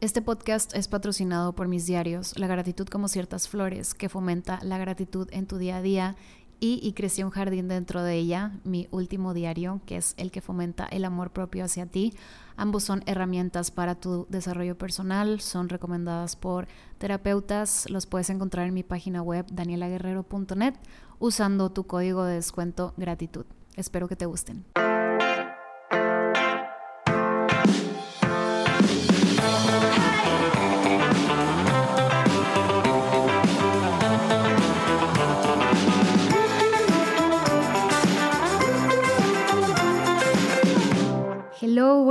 Este podcast es patrocinado por mis diarios, La gratitud como ciertas flores, que fomenta la gratitud en tu día a día, y, y crecí un jardín dentro de ella, mi último diario, que es el que fomenta el amor propio hacia ti. Ambos son herramientas para tu desarrollo personal, son recomendadas por terapeutas, los puedes encontrar en mi página web danielaguerrero.net usando tu código de descuento gratitud. Espero que te gusten.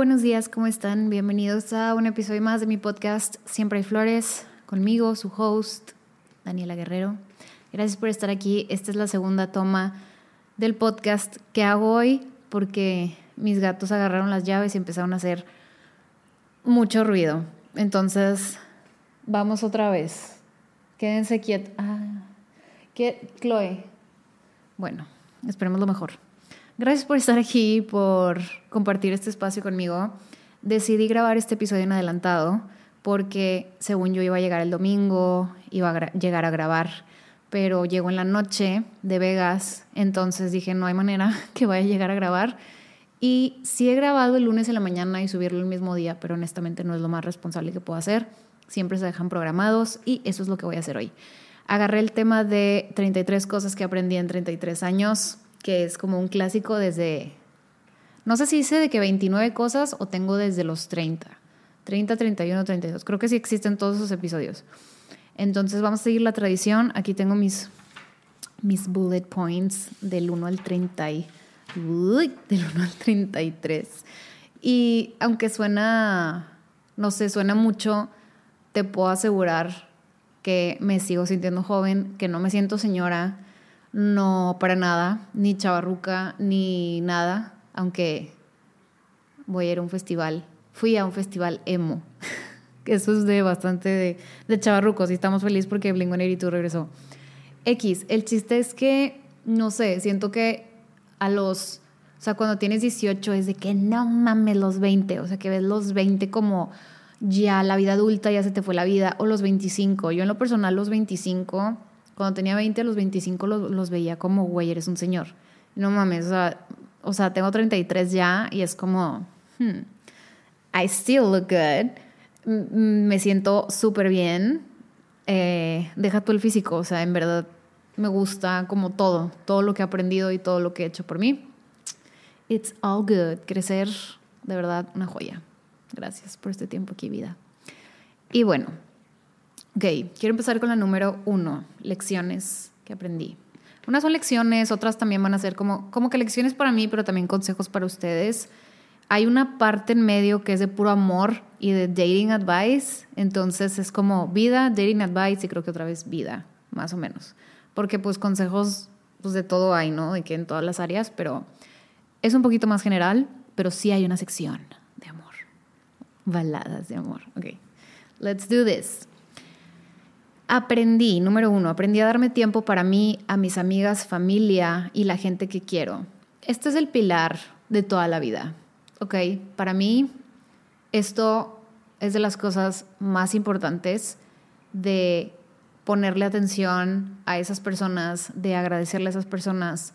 Buenos días, ¿cómo están? Bienvenidos a un episodio más de mi podcast Siempre hay flores, conmigo, su host, Daniela Guerrero. Gracias por estar aquí. Esta es la segunda toma del podcast que hago hoy porque mis gatos agarraron las llaves y empezaron a hacer mucho ruido. Entonces, vamos otra vez. Quédense quietos. Ah, ¿qué? Chloe. Bueno, esperemos lo mejor. Gracias por estar aquí, por compartir este espacio conmigo. Decidí grabar este episodio en adelantado porque según yo iba a llegar el domingo, iba a llegar a grabar, pero llegó en la noche de Vegas, entonces dije, no hay manera que vaya a llegar a grabar. Y sí he grabado el lunes en la mañana y subirlo el mismo día, pero honestamente no es lo más responsable que puedo hacer. Siempre se dejan programados y eso es lo que voy a hacer hoy. Agarré el tema de 33 cosas que aprendí en 33 años que es como un clásico desde, no sé si dice de que 29 cosas o tengo desde los 30, 30, 31, 32, creo que sí existen todos esos episodios. Entonces vamos a seguir la tradición, aquí tengo mis, mis bullet points del 1 al 30 y, del 1 al 33. Y aunque suena, no sé, suena mucho, te puedo asegurar que me sigo sintiendo joven, que no me siento señora, no, para nada, ni chavarruca, ni nada, aunque voy a ir a un festival. Fui a un festival emo. Eso es de bastante de, de chavarrucos y estamos felices porque Blink-182 regresó. X, el chiste es que, no sé, siento que a los, o sea, cuando tienes 18 es de que no mames los 20, o sea, que ves los 20 como ya la vida adulta, ya se te fue la vida, o los 25. Yo en lo personal los 25 cuando tenía 20 a los 25 los, veía como, güey, eres un señor. No mames, o sea, o sea, tengo 33 ya y es como, hmm, I still look good. Me siento súper bien. Eh, deja tú el físico, o sea, en verdad me gusta como todo, todo lo que he aprendido y todo lo que he hecho por mí. It's all good. Crecer, de verdad, una joya. Gracias por este tiempo aquí, vida. Y bueno, Ok, quiero empezar con la número uno, lecciones que aprendí. Unas son lecciones, otras también van a ser como, como que lecciones para mí, pero también consejos para ustedes. Hay una parte en medio que es de puro amor y de dating advice, entonces es como vida, dating advice y creo que otra vez vida, más o menos. Porque pues consejos pues de todo hay, ¿no? De que en todas las áreas, pero es un poquito más general, pero sí hay una sección de amor. Baladas de amor. Ok, let's do this. Aprendí, número uno, aprendí a darme tiempo para mí, a mis amigas, familia y la gente que quiero. Este es el pilar de toda la vida, ¿ok? Para mí, esto es de las cosas más importantes de ponerle atención a esas personas, de agradecerle a esas personas.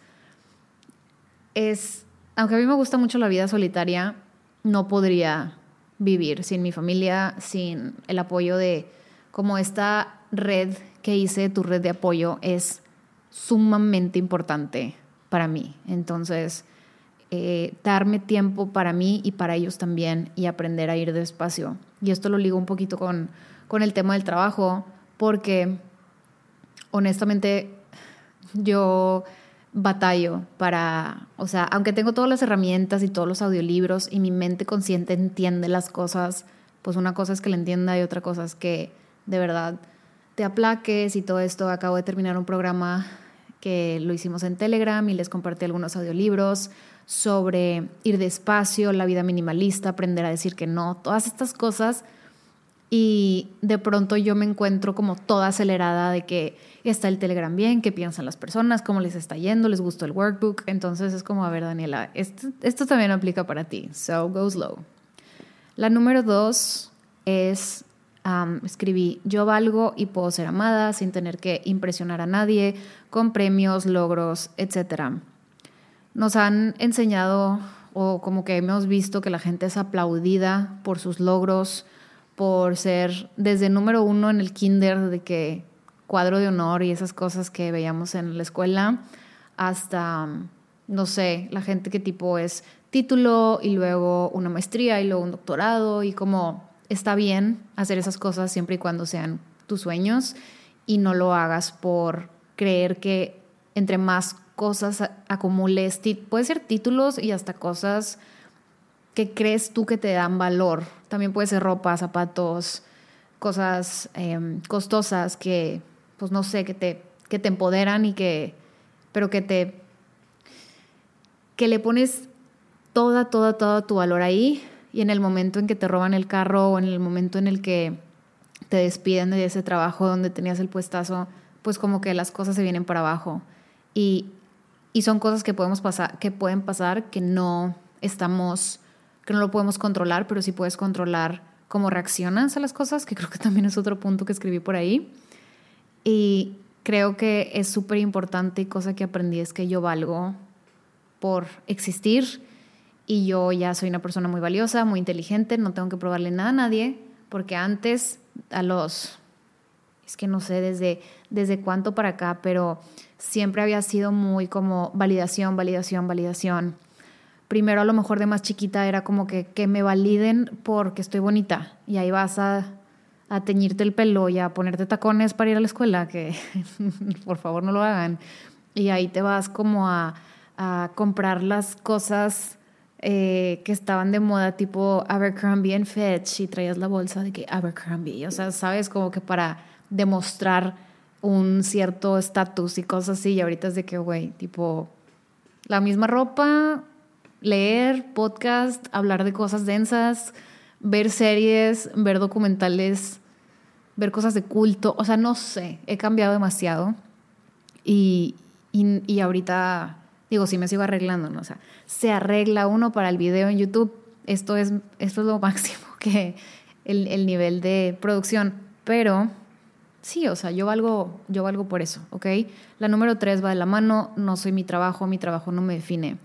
Es, aunque a mí me gusta mucho la vida solitaria, no podría vivir sin mi familia, sin el apoyo de como esta red que hice, tu red de apoyo, es sumamente importante para mí. Entonces, eh, darme tiempo para mí y para ellos también y aprender a ir despacio. Y esto lo ligo un poquito con, con el tema del trabajo, porque honestamente yo batallo para, o sea, aunque tengo todas las herramientas y todos los audiolibros y mi mente consciente entiende las cosas, pues una cosa es que la entienda y otra cosa es que de verdad te aplaques y todo esto. Acabo de terminar un programa que lo hicimos en Telegram y les compartí algunos audiolibros sobre ir despacio, la vida minimalista, aprender a decir que no, todas estas cosas. Y de pronto yo me encuentro como toda acelerada de que está el Telegram bien, qué piensan las personas, cómo les está yendo, les gustó el workbook. Entonces es como, a ver, Daniela, esto, esto también aplica para ti. So go slow. La número dos es, escribí, yo valgo y puedo ser amada sin tener que impresionar a nadie, con premios, logros, etc. Nos han enseñado o como que hemos visto que la gente es aplaudida por sus logros, por ser desde número uno en el kinder, de que cuadro de honor y esas cosas que veíamos en la escuela, hasta, no sé, la gente que tipo es título y luego una maestría y luego un doctorado y como está bien hacer esas cosas siempre y cuando sean tus sueños y no lo hagas por creer que entre más cosas acumules, puede ser títulos y hasta cosas que crees tú que te dan valor. También puede ser ropa, zapatos, cosas em, costosas que, pues no sé, que te, que te empoderan y que, pero que te, que le pones toda, toda, todo tu valor ahí y en el momento en que te roban el carro o en el momento en el que te despiden de ese trabajo donde tenías el puestazo, pues como que las cosas se vienen para abajo. Y y son cosas que, podemos pasar, que pueden pasar que no estamos, que no lo podemos controlar, pero sí puedes controlar cómo reaccionas a las cosas, que creo que también es otro punto que escribí por ahí. Y creo que es súper importante y cosa que aprendí es que yo valgo por existir y yo ya soy una persona muy valiosa, muy inteligente, no tengo que probarle nada a nadie, porque antes, a los, es que no sé desde, desde cuánto para acá, pero siempre había sido muy como validación, validación, validación. Primero a lo mejor de más chiquita era como que, que me validen porque estoy bonita y ahí vas a, a teñirte el pelo y a ponerte tacones para ir a la escuela, que por favor no lo hagan. Y ahí te vas como a, a comprar las cosas eh, que estaban de moda, tipo Abercrombie and Fetch, y traías la bolsa de que Abercrombie, o sea, sabes, como que para demostrar un cierto estatus y cosas así. Y ahorita es de que, güey, tipo, la misma ropa, leer, podcast, hablar de cosas densas, ver series, ver documentales, ver cosas de culto. O sea, no sé, he cambiado demasiado. Y, y, ahorita, digo, sí me sigo arreglando, ¿no? O sea, se arregla uno para el video en YouTube. Esto es, esto es lo máximo que el, el nivel de producción. Pero sí, o sea, yo valgo, yo valgo por eso, ¿ok? La número tres va de la mano, no soy mi trabajo, mi trabajo no me define.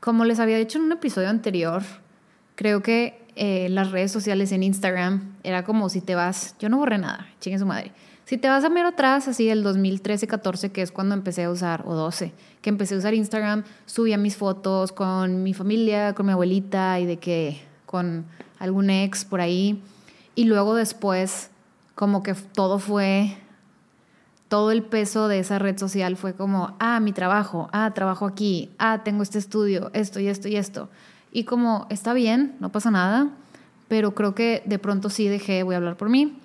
como les había dicho en un episodio anterior, creo que eh, las redes sociales en Instagram era como si te vas, yo no borré nada, chingue su madre. Si te vas a mero atrás, así del 2013-14, que es cuando empecé a usar, o 12, que empecé a usar Instagram, subía mis fotos con mi familia, con mi abuelita y de que con algún ex por ahí y luego después, como que todo fue, todo el peso de esa red social fue como, ah, mi trabajo, ah, trabajo aquí, ah, tengo este estudio, esto y esto y esto. Y como, está bien, no pasa nada, pero creo que de pronto sí dejé, voy a hablar por mí,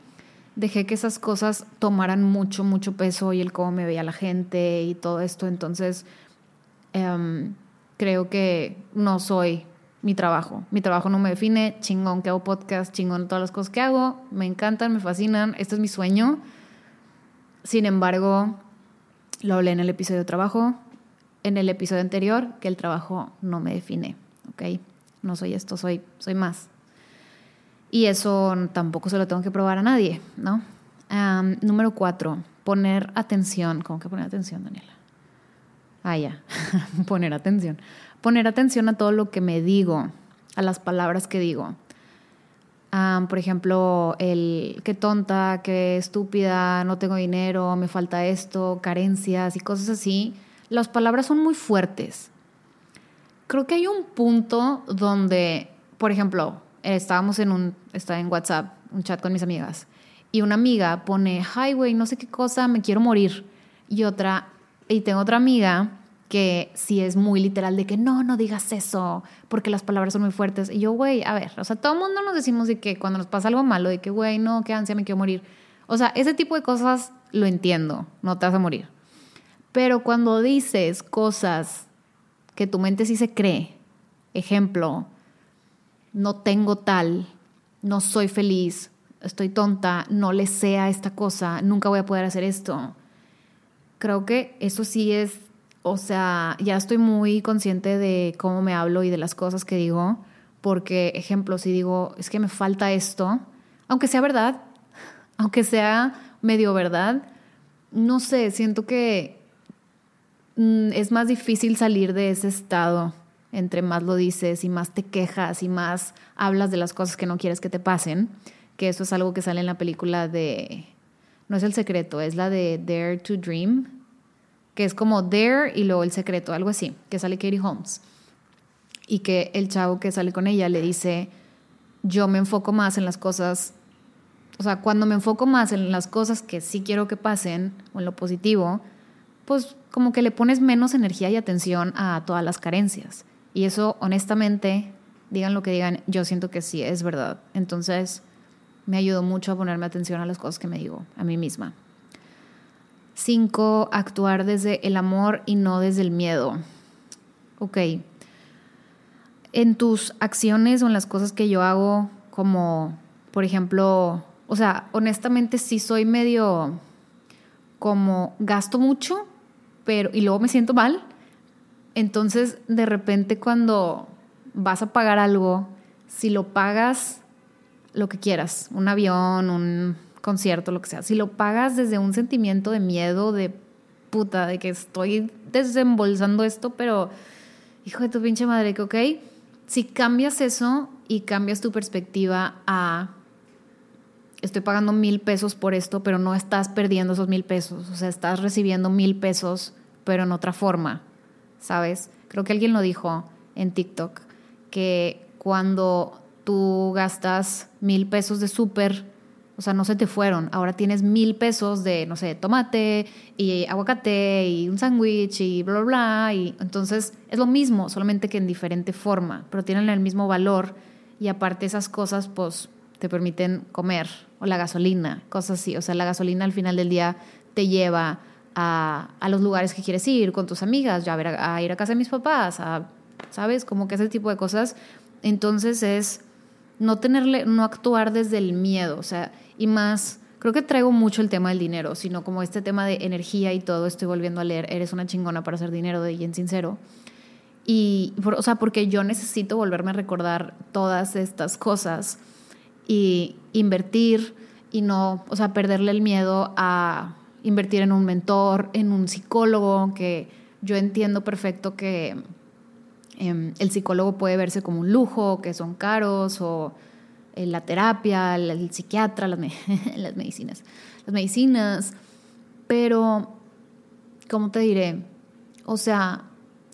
dejé que esas cosas tomaran mucho, mucho peso y el cómo me veía la gente y todo esto. Entonces, em, creo que no soy mi trabajo. Mi trabajo no me define, chingón que hago podcast, chingón todas las cosas que hago, me encantan, me fascinan, este es mi sueño. Sin embargo, lo hablé en el episodio trabajo, en el episodio anterior, que el trabajo no me define, ¿ok? No soy esto, soy, soy más. Y eso tampoco se lo tengo que probar a nadie, ¿no? número cuatro, poner atención. ¿Cómo que poner atención, Daniela? Ah, ya, poner atención poner atención a todo lo que me digo, a las palabras que digo. por ejemplo, el qué tonta, qué estúpida, no tengo dinero, me falta esto, carencias y cosas así. Las palabras son muy fuertes. Creo que hay un punto donde, por ejemplo, estábamos en un, está en WhatsApp, un chat con mis amigas, y una amiga pone, hi, güey, no sé qué cosa, me quiero morir. Y otra, y tengo otra amiga que si es muy literal de que no, no digas eso, porque las palabras son muy fuertes. Y yo, güey, a ver, o sea, todo el mundo nos decimos de que cuando nos pasa algo malo, de que, güey, no, qué ansia, me quiero morir. O sea, ese tipo de cosas lo entiendo, no te vas a morir. Pero cuando dices cosas que tu mente sí se cree, ejemplo, no tengo tal, no soy feliz, estoy tonta, no le sea esta cosa, nunca voy a poder hacer esto. Creo que eso sí es o sea, ya estoy muy consciente de cómo me hablo y de las cosas que digo, Porque, ejemplo, si digo, es que me falta esto, aunque sea verdad, aunque sea medio verdad, no sé, siento que mm, es más difícil salir de ese estado entre más lo dices y más te quejas y más hablas de las cosas que no quieres que te pasen, que eso es algo que sale en la película de, no es el secreto, es la de Dare to Dream, que es como Dare y luego el secreto, algo así, que sale Katie Holmes. Y que el chavo que sale con ella le dice, yo me enfoco más en las cosas o sea, cuando me enfoco más en las cosas que sí quiero que pasen o en lo positivo, pues como que le pones menos energía y atención a todas las carencias. Y eso, honestamente, digan lo que digan, yo siento que sí, es verdad. Entonces, me ayudó mucho a ponerme atención a las cosas que me digo a mí misma. Cinco, actuar desde el amor y no desde el miedo. Ok. En tus acciones o en las cosas que yo hago, como por ejemplo o sea, honestamente sí soy medio como gasto mucho, pero y luego me siento mal. Entonces, de repente cuando vas a pagar algo, si lo pagas lo que quieras, un avión, un concierto, lo que sea, si lo pagas desde un sentimiento de miedo, de puta, de que estoy desembolsando esto, pero hijo de tu pinche madre, que ok, si cambias eso y cambias tu perspectiva a estoy pagando mil pesos por esto, pero no estás perdiendo esos mil pesos. O sea, estás recibiendo mil pesos, pero en otra forma, ¿sabes? Creo que alguien lo dijo en TikTok, que cuando tú gastas mil pesos de súper, o sea, no se te fueron. Ahora tienes mil pesos de, no sé, tomate y aguacate y un sándwich y bla, bla, bla. Y entonces es lo mismo, solamente que en diferente forma, pero tienen el mismo valor. Y aparte esas cosas, pues te permiten comer, o la gasolina, cosas así. O sea, la gasolina al final del día te lleva a, los lugares que quieres ir con tus amigas, ya a, ver, a, ir a casa de mis papás, a, ¿sabes? Como que ese tipo de cosas. Entonces es no tenerle, no actuar desde el miedo, o sea, y más, creo que traigo mucho el tema del dinero, sino como este tema de energía y todo, estoy volviendo a leer, eres una chingona para hacer dinero de en Sincero. Y, o sea, porque yo necesito volverme a recordar todas estas cosas y invertir y no, o sea, perderle el miedo a invertir en un mentor, en un psicólogo, que yo entiendo perfecto que em, el psicólogo puede verse como un lujo, que son caros, o eh, la terapia, el, psiquiatra, las, medicinas, las medicinas, pero, ¿cómo te diré? O sea,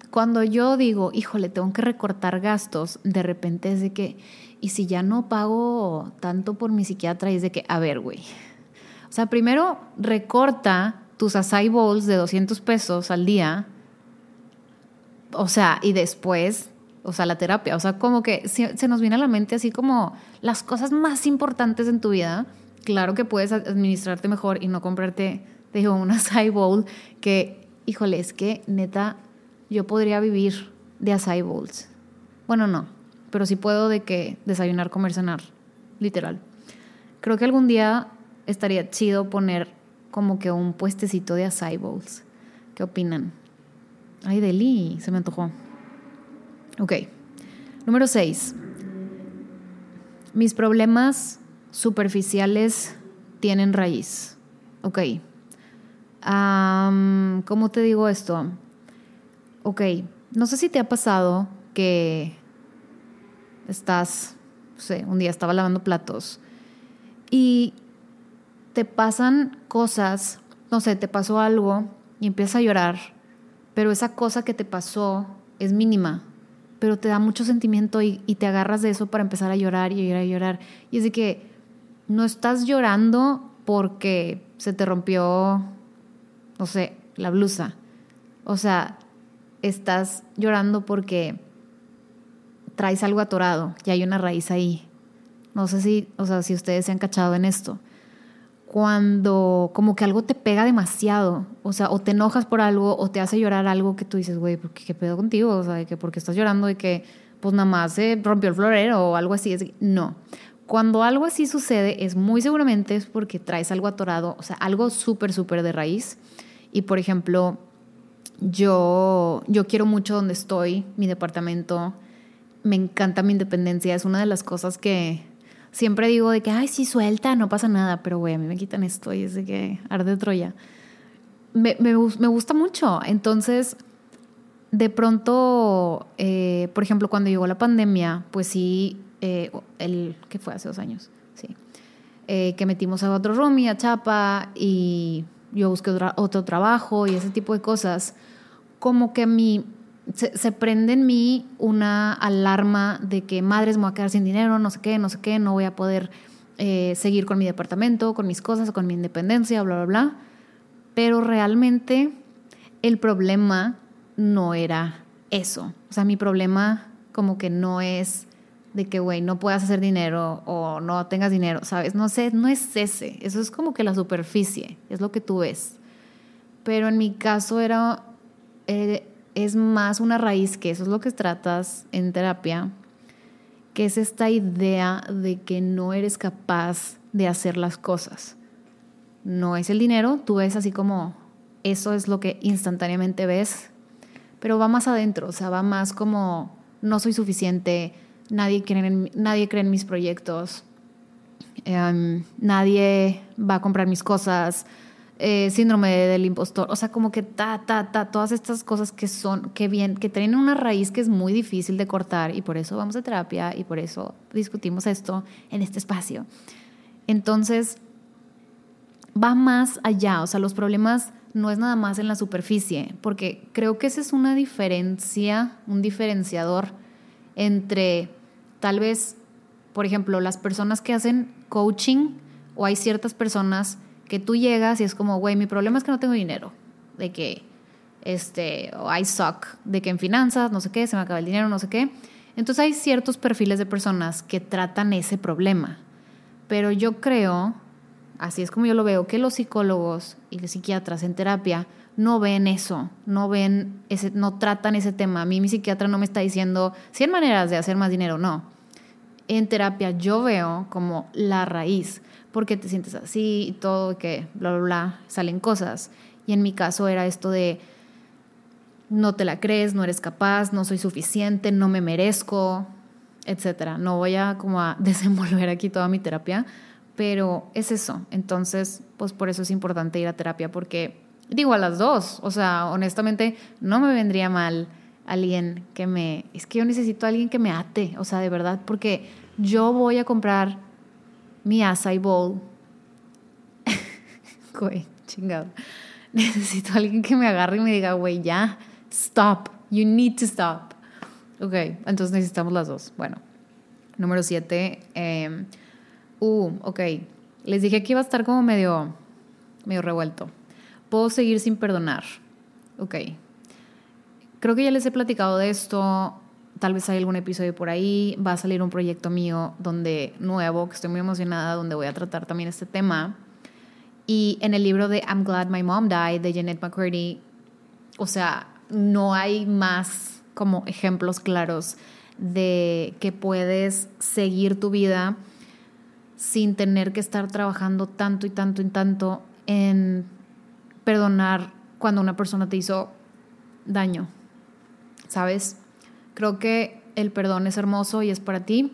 cuando yo digo, híjole, tengo que recortar gastos, de repente es de que, y si ya no pago tanto por mi psiquiatra, es de que, a ver, güey. O sea, primero recorta tus acai bowls de 200 pesos al día. O sea, y después, o sea, la terapia. O sea, como que se nos viene a la mente así como las cosas más importantes en tu vida. Claro que puedes administrarte mejor y no comprarte, te digo, un acai bowl que, híjole, es que neta, yo podría vivir de acai bowls. Bueno, no, pero sí puedo de que desayunar, comer, cenar, literal. Creo que algún día estaría chido poner como que un puestecito de acai bowls. ¿Qué opinan? Ay, Deli, se me antojó. Ok. Número 6. Mis problemas superficiales tienen raíz. Ok. ¿Cómo te digo esto? Ok. No sé si te ha pasado que estás, no sé, un día estaba lavando platos y te pasan cosas, no sé, te pasó algo y empiezas a llorar, pero esa cosa que te pasó es mínima, pero te da mucho sentimiento y, te agarras de eso para empezar a llorar y llorar y llorar. Y es de que no estás llorando porque se te rompió, no sé, la blusa. O sea, estás llorando porque traes algo atorado y hay una raíz ahí. No sé si, o sea, si ustedes se han cachado en esto. Cuando como que algo te pega demasiado, o sea, o te enojas por algo o te hace llorar algo que tú dices, güey, ¿qué, pedo contigo? O sea, de que porque estás llorando y que pues nada más se rompió el florero o algo así. Es, no. Cuando algo así sucede, es muy seguramente es porque traes algo atorado, o sea, algo súper, súper de raíz. Y por ejemplo, yo, yo quiero mucho donde estoy, mi departamento, me encanta mi independencia. Es una de las cosas que siempre digo de que, ay, sí, suelta, no pasa nada. Pero, güey, a mí me quitan esto y es de que arde Troya. Me, me, gusta mucho. Entonces, de pronto, eh, por ejemplo, cuando llegó la pandemia, pues sí, eh, el que fue hace dos años, sí, eh, que metimos a otro roomie, a Chapa, y yo busqué otro, trabajo y ese tipo de cosas, como que mi, se, prende en mí una alarma de que madres me voy a quedar sin dinero, no sé qué, no sé qué, no voy a poder seguir con mi departamento, con mis cosas, con mi independencia, bla, bla, bla. Pero realmente el problema no era eso. O sea, mi problema como que no es de que, güey, no puedas hacer dinero o no tengas dinero, ¿sabes? No sé, no es ese. Eso es como que la superficie, es lo que tú ves. Pero en mi caso era, eh, es más una raíz que eso es lo que tratas en terapia, que es esta idea de que no eres capaz de hacer las cosas. No es el dinero, tú ves así como, eso es lo que instantáneamente ves pero va más adentro, o sea, va más como no soy suficiente, nadie cree en, nadie cree en mis proyectos, em, nadie va a comprar mis cosas, eh, síndrome del impostor, o sea, como que ta, ta, ta, todas estas cosas que son, que bien, que tienen una raíz que es muy difícil de cortar y por eso vamos a terapia y por eso discutimos esto en este espacio. Entonces, va más allá, o sea, los problemas no es nada más en la superficie, porque creo que esa es una diferencia, un diferenciador entre tal vez, por ejemplo, las personas que hacen coaching o hay ciertas personas que tú llegas y es como, güey, mi problema es que no tengo dinero, de que, este, o I suck, de que en finanzas, no sé qué, se me acaba el dinero, no sé qué. Entonces hay ciertos perfiles de personas que tratan ese problema, pero yo creo así es como yo lo veo, que los psicólogos y los psiquiatras en terapia no ven eso, no ven ese, no tratan ese tema. A mí mi psiquiatra no me está diciendo 100 maneras de hacer más dinero, no. En terapia yo veo como la raíz, porque te sientes así y todo, que bla, bla, bla, salen cosas. Y en mi caso era esto de no te la crees, no eres capaz, no soy suficiente, no me merezco, etcétera. No voy a como a desenvolver aquí toda mi terapia, pero es eso. Entonces, pues por eso es importante ir a terapia, porque digo a las dos, o sea, honestamente no me vendría mal alguien que me, es que yo necesito a alguien que me ate, o sea, de verdad, porque yo voy a comprar mi acai bowl. Güey, chingado. Necesito a alguien que me agarre y me diga, güey, ya, stop, you need to stop. Ok, entonces necesitamos las dos. Bueno, número siete, eh, Uh, ok. Les dije que iba a estar como medio, medio revuelto. Puedo seguir sin perdonar. Ok. Creo que ya les he platicado de esto. Tal vez hay algún episodio por ahí. Va a salir un proyecto mío donde nuevo, que estoy muy emocionada, donde voy a tratar también este tema. Y en el libro de I'm Glad My Mom Died de Jeanette McCurdy, o sea, no hay más como ejemplos claros de que puedes seguir tu vida sin tener que estar trabajando tanto y tanto y tanto en perdonar cuando una persona te hizo daño. ¿Sabes? Creo que el perdón es hermoso y es para ti,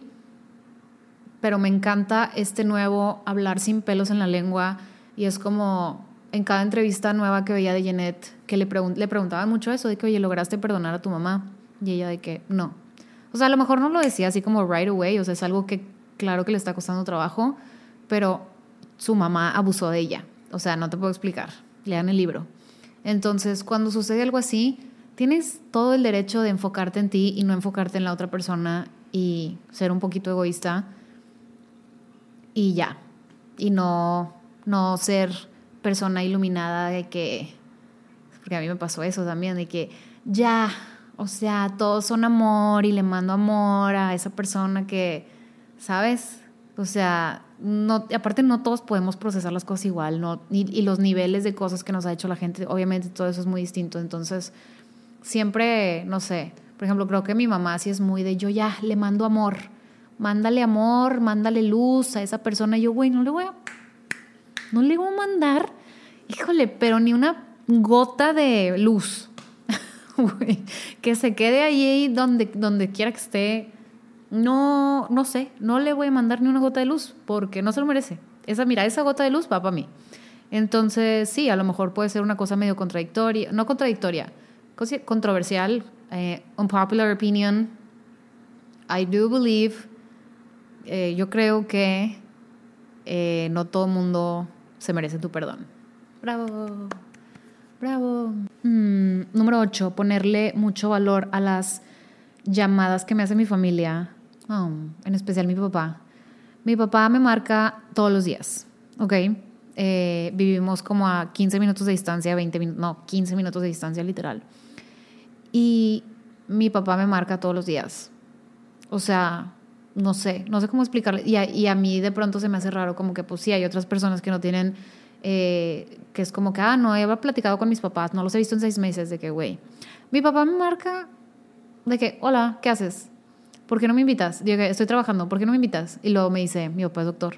pero me encanta este nuevo hablar sin pelos en la lengua y es como en cada entrevista nueva que veía de Jeanette, que le, le preguntaban mucho eso, de que, oye, ¿lograste perdonar a tu mamá? Y ella de que no. O sea, a lo mejor no lo decía así como right away, o sea, es algo que claro que le está costando trabajo, pero su mamá abusó de ella. O sea, no te puedo explicar. Lean el libro. Entonces, cuando sucede algo así, tienes todo el derecho de enfocarte en ti y no enfocarte en la otra persona y ser un poquito egoísta y ya. Y no, no ser persona iluminada de que, porque a mí me pasó eso también, de que ya, o sea, todos son amor y le mando amor a esa persona que ¿sabes? O sea, no, aparte no todos podemos procesar las cosas igual, ¿no? Y, los niveles de cosas que nos ha hecho la gente, obviamente todo eso es muy distinto. Entonces, siempre, no sé, por ejemplo, creo que mi mamá sí es muy de yo ya le mando amor, mándale amor, mándale luz a esa persona. Yo, güey, no le voy a, no le voy a mandar, híjole, pero ni una gota de luz, güey, que se quede ahí donde, donde quiera que esté no, no sé, no le voy a mandar ni una gota de luz porque no se lo merece. Esa, mira, esa gota de luz va para mí. Entonces, sí, a lo mejor puede ser una cosa medio contradictoria, no contradictoria, controversial, eh, unpopular opinion. I do believe, eh, yo creo que eh, no todo el mundo se merece tu perdón. Bravo, bravo. Mm, número 8, ponerle mucho valor a las llamadas que me hace mi familia, oh, en especial mi papá. Mi papá me marca todos los días, ¿ok? Eh, vivimos como a 15 minutos de distancia, 20 minutos, no, 15 minutos de distancia literal. Y mi papá me marca todos los días. O sea, no sé, no sé cómo explicarle. Y a, mí de pronto se me hace raro, como que pues sí, hay otras personas que no tienen, eh, que es como que, ah, no, he platicado con mis papás, no los he visto en seis meses, de que, güey, mi papá me marca de que, hola, ¿qué haces? ¿Por qué no me invitas? Digo, estoy trabajando, ¿por qué no me invitas? Y luego me dice, mi papá es doctor.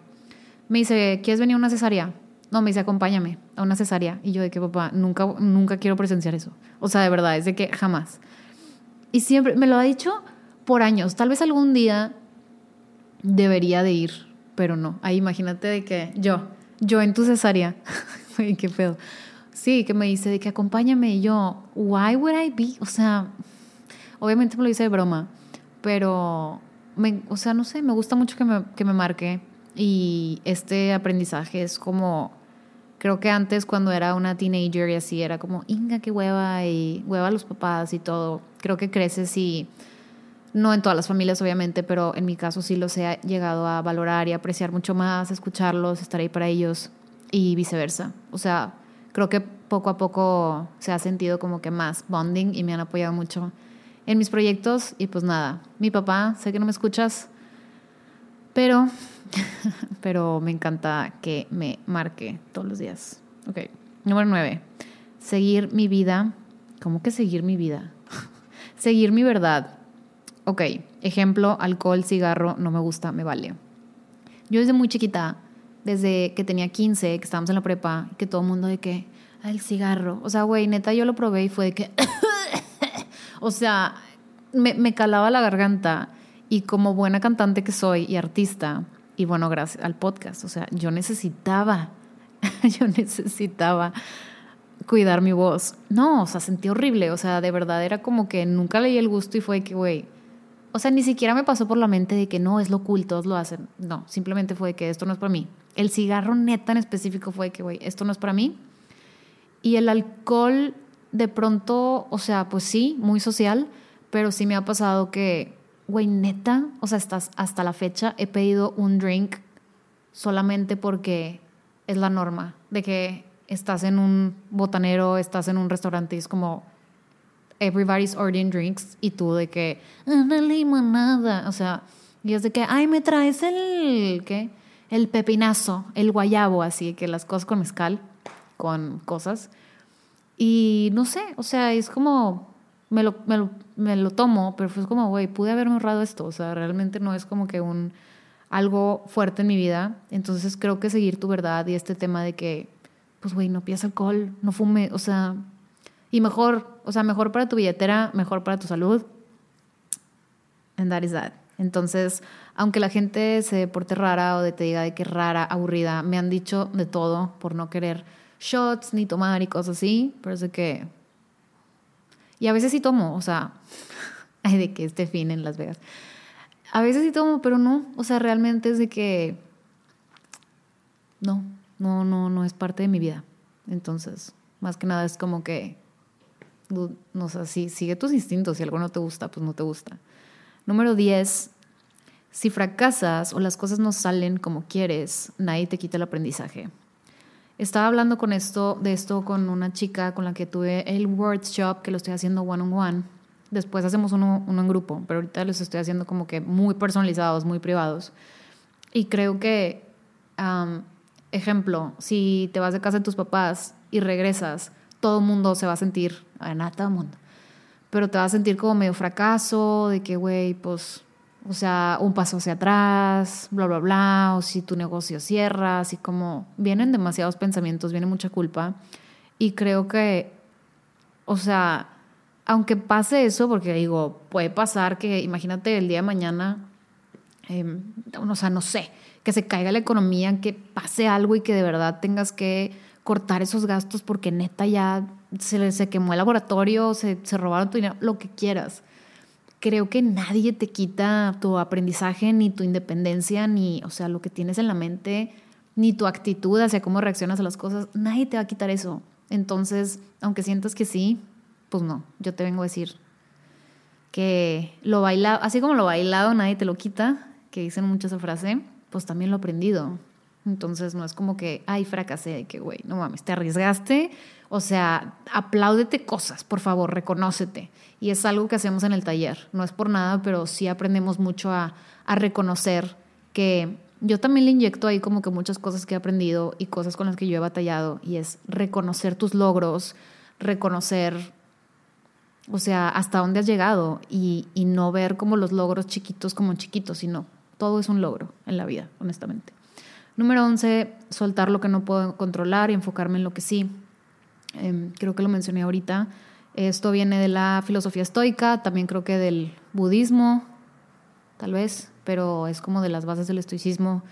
Me dice, ¿quieres venir a una cesárea? No, me dice, acompáñame a una cesárea. Y yo de que, papá, nunca, nunca quiero presenciar eso. O sea, de verdad, es de que jamás. Y siempre, me lo ha dicho por años. Tal vez algún día debería de ir, pero no. Ahí imagínate de que yo, yo en tu cesárea. Ay, qué pedo. Sí, que me dice de que acompáñame. Y yo, why would I be? O sea, Obviamente me lo hice de broma, pero, me, o sea, no sé, me gusta mucho que me, que me marque y este aprendizaje es como, creo que antes cuando era una teenager y así, era como, inga, qué hueva y hueva a los papás y todo. Creo que creces y no en todas las familias obviamente, pero en mi caso sí los he llegado a valorar y apreciar mucho más, escucharlos, estar ahí para ellos y viceversa. O sea, creo que poco a poco se ha sentido como que más bonding y me han apoyado mucho en mis proyectos y pues nada, mi papá, sé que no me escuchas, pero, pero me encanta que me marque todos los días. Ok, número nueve, seguir mi vida. ¿Cómo que seguir mi vida? seguir mi verdad. Ok, ejemplo, alcohol, cigarro, no me gusta, me vale. Yo desde muy chiquita, desde que tenía 15, que estábamos en la prepa, que todo el mundo de que, el cigarro. O sea, güey, neta, yo lo probé y fue de que o sea, me, calaba la garganta y como buena cantante que soy y artista, y bueno, gracias al podcast, o sea, yo necesitaba, yo necesitaba cuidar mi voz. No, o sea, sentí horrible, o sea, de verdad era como que nunca leí el gusto y fue que, güey, o sea, ni siquiera me pasó por la mente de que no, es lo cool, todos lo hacen. No, simplemente fue que esto no es para mí. El cigarro neta en específico fue que, güey, esto no es para mí. Y el alcohol de pronto, o sea, pues sí, muy social, pero sí me ha pasado que, güey, neta, o sea, estás, hasta la fecha he pedido un drink solamente porque es la norma, de que estás en un botanero, estás en un restaurante y es como everybody's ordering drinks y tú de que, una limonada, o sea, y es de que, ay, me traes el, ¿qué? El pepinazo, el guayabo, así que las cosas con mezcal, con cosas. Y no sé, o sea, es como, me lo, me lo, tomo, pero fue como, güey, pude haberme ahorrado esto, o sea, realmente no es como que un algo fuerte en mi vida, entonces creo que seguir tu verdad y este tema de que, pues, güey, no pidas alcohol, no fume, o sea, y mejor, o sea, mejor para tu billetera, mejor para tu salud, and that is that. Entonces, aunque la gente se porte rara o de te diga de que rara, aburrida, me han dicho de todo por no querer shots ni tomar y cosas así, pero es de que... Y a veces sí tomo, o sea, de que este fin en Las Vegas. A veces sí tomo, pero no, o sea, realmente es de que... No, no, no, no es parte de mi vida. Entonces, más que nada es como que... No sé, si sigue tus instintos, si algo no te gusta, pues no te gusta. Número 10, si fracasas o las cosas no salen como quieres, nadie te quita el aprendizaje. Estaba hablando con esto, de esto con una chica con la que tuve el workshop, que lo estoy haciendo one on one. Después hacemos uno, uno en grupo, pero ahorita los estoy haciendo como que muy personalizados, muy privados. Y creo que, ejemplo, si te vas de casa de tus papás y regresas, todo el mundo se va a sentir, nada, todo el mundo, pero te va a sentir como medio fracaso, de que, güey, pues o sea, un paso hacia atrás, bla, bla, bla, o si tu negocio cierra, así como vienen demasiados pensamientos, viene mucha culpa. Y creo que, o sea, aunque pase eso, porque digo, puede pasar que, imagínate el día de mañana, Em, o sea, no sé, que se caiga la economía, que pase algo y que de verdad tengas que cortar esos gastos porque neta ya se, se quemó el laboratorio, se, se robaron tu dinero, lo que quieras. Creo que nadie te quita tu aprendizaje, ni tu independencia, ni, o sea, lo que tienes en la mente, ni tu actitud hacia cómo reaccionas a las cosas. Nadie te va a quitar eso. Entonces, aunque sientas que sí, pues no, yo te vengo a decir que lo bailado, así como lo bailado nadie te lo quita, que dicen mucho esa frase, pues también lo aprendido. Entonces no es como que, ay, fracasé, que güey, no mames, te arriesgaste. O sea, apláudete cosas, por favor, reconócete. Y es algo que hacemos en el taller. No es por nada, pero sí aprendemos mucho a, reconocer que yo también le inyecto ahí como que muchas cosas que he aprendido y cosas con las que yo he batallado. Y es reconocer tus logros, reconocer, o sea, hasta dónde has llegado y, y no ver como los logros chiquitos como chiquitos, sino todo es un logro en la vida, honestamente. Número 11, soltar lo que no puedo controlar y enfocarme en lo que sí. Em, creo que lo mencioné ahorita. Esto viene de la filosofía estoica, también creo que del budismo, tal vez, pero es como de las bases del estoicismo,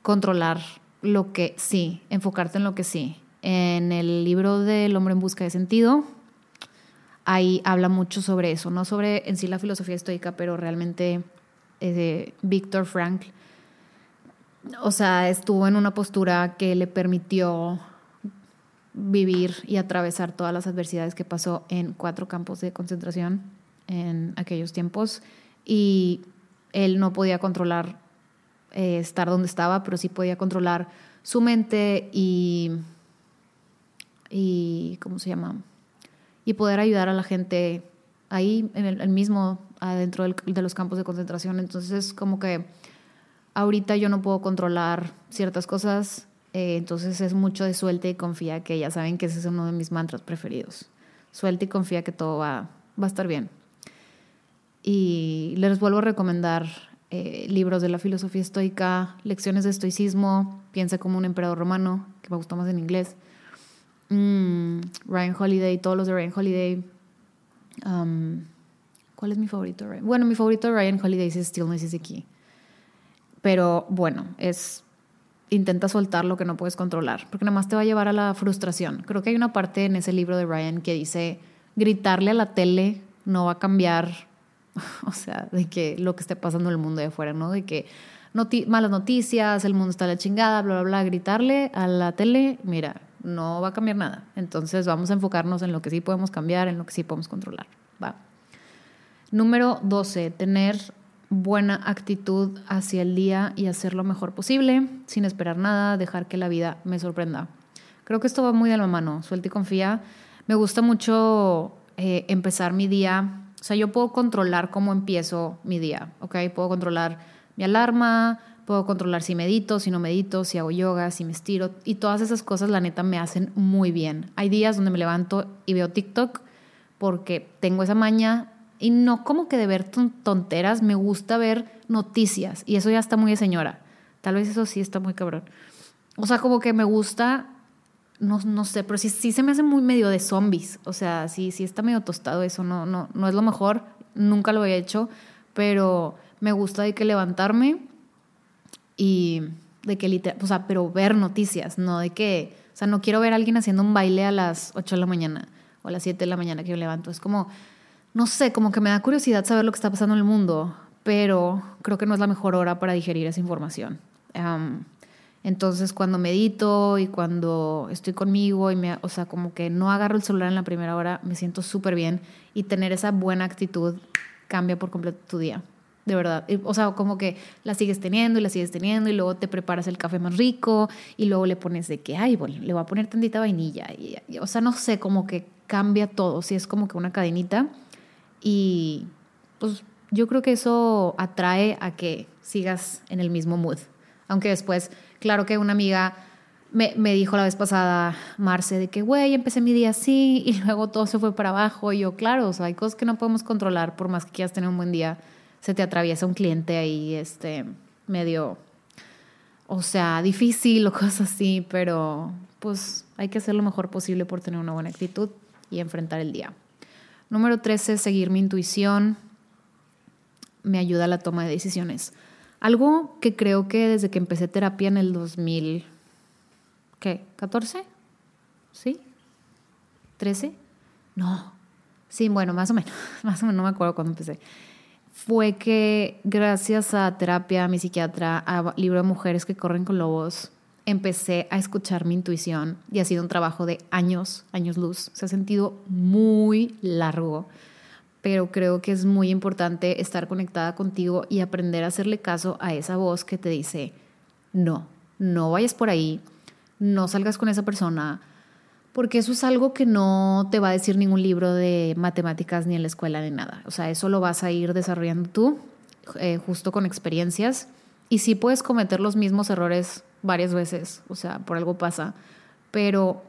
controlar lo que sí, enfocarte en lo que sí. En el libro del hombre en busca de sentido, ahí habla mucho sobre eso, no sobre en sí la filosofía estoica, pero realmente eh, Víctor Frankl, o sea, estuvo en una postura que le permitió vivir y atravesar todas las adversidades que pasó en cuatro campos de concentración en aquellos tiempos y él no podía controlar eh, estar donde estaba, pero sí podía controlar su mente y, y ¿cómo se llama? Y poder ayudar a la gente ahí, en el, mismo, adentro de los campos de concentración. Entonces, como que ahorita yo no puedo controlar ciertas cosas, eh, entonces es mucho de suelta y confía, que ya saben que ese es uno de mis mantras preferidos. Suelta y confía que todo va, va a estar bien. Y les vuelvo a recomendar eh, libros de la filosofía estoica, lecciones de estoicismo, piensa como un emperador romano, que me gustó más en inglés. Mm, Ryan Holiday, todos los de Ryan Holiday, ¿Cuál es mi favorito? Bueno, mi favorito de Ryan Holiday es Stillness is the Key. Pero bueno, es intenta soltar lo que no puedes controlar, porque nada más te va a llevar a la frustración. Creo que hay una parte en ese libro de Ryan que dice, gritarle a la tele no va a cambiar, o sea, de que lo que esté pasando en el mundo de afuera, ¿no? De que malas noticias, el mundo está la chingada, bla, bla, bla, gritarle a la tele, mira, no va a cambiar nada. Entonces vamos a enfocarnos en lo que sí podemos cambiar, en lo que sí podemos controlar. Va. Número 12, tener buena actitud hacia el día y hacer lo mejor posible, sin esperar nada, dejar que la vida me sorprenda. Creo que esto va muy de la mano, suelta y confía. Me gusta mucho eh, empezar mi día, o sea, yo puedo controlar cómo empiezo mi día, ¿ok? Puedo controlar mi alarma, Puedo controlar si medito, si no medito, si hago yoga, si me estiro. Y todas esas cosas, la neta, me hacen muy bien. Hay días donde me levanto y veo TikTok porque tengo esa maña y no como que de ver tonteras, me gusta ver noticias. Y eso ya está muy de señora. Tal vez eso sí está muy cabrón. O sea, como que me gusta, no, no sé, pero sí, sí se me hace muy medio de zombies. O sea, sí, sí está medio tostado eso. No, no, no es lo mejor. Nunca lo había hecho. Pero me gusta de que levantarme y de que literal, o sea, pero ver noticias, no de que, o sea, no quiero ver a alguien haciendo un baile a las 8 de la mañana o a las 7 de la mañana que yo levanto. Es como, no sé, como que me da curiosidad saber lo que está pasando en el mundo, pero creo que no es la mejor hora para digerir esa información. entonces, cuando medito y cuando estoy conmigo y me, o sea, como que no agarro el celular en la primera hora, me siento súper bien y tener esa buena actitud cambia por completo tu día de verdad. O sea, como que la sigues teniendo y la sigues teniendo y luego te preparas el café más rico y luego le pones de que, ay, bueno, le voy a poner tantita vainilla. Y, o sea, no sé, como que cambia todo, si es como que una cadenita y pues yo creo que eso atrae a que sigas en el mismo mood. Aunque después, claro que una amiga me, me dijo la vez pasada, Marce, de que, güey, empecé mi día así y luego todo se fue para abajo. Y yo, claro, o sea, hay cosas que no podemos controlar por más que quieras tener un buen día se te atraviesa un cliente ahí este, medio, o sea, difícil o cosas así, pero pues hay que hacer lo mejor posible por tener una buena actitud y enfrentar el día. Número 13, seguir mi intuición me ayuda a la toma de decisiones. Algo que creo que desde que empecé terapia en el 2000, ¿qué? ¿14? ¿Sí? ¿13? No. Sí, bueno, más o menos, más o menos no me acuerdo cuándo empecé. Fue que gracias a terapia, a mi psiquiatra, a libro de mujeres que corren con lobos, empecé a escuchar mi intuición y ha sido un trabajo de años, años luz. Se ha sentido muy largo, pero creo que es muy importante estar conectada contigo y aprender a hacerle caso a esa voz que te dice, no, no vayas por ahí, no salgas con esa persona, porque eso es algo que no te va a decir ningún libro de matemáticas ni en la escuela ni nada. O sea, eso lo vas a ir desarrollando tú, eh, justo con experiencias. Y sí puedes cometer los mismos errores varias veces, o sea, por algo pasa, pero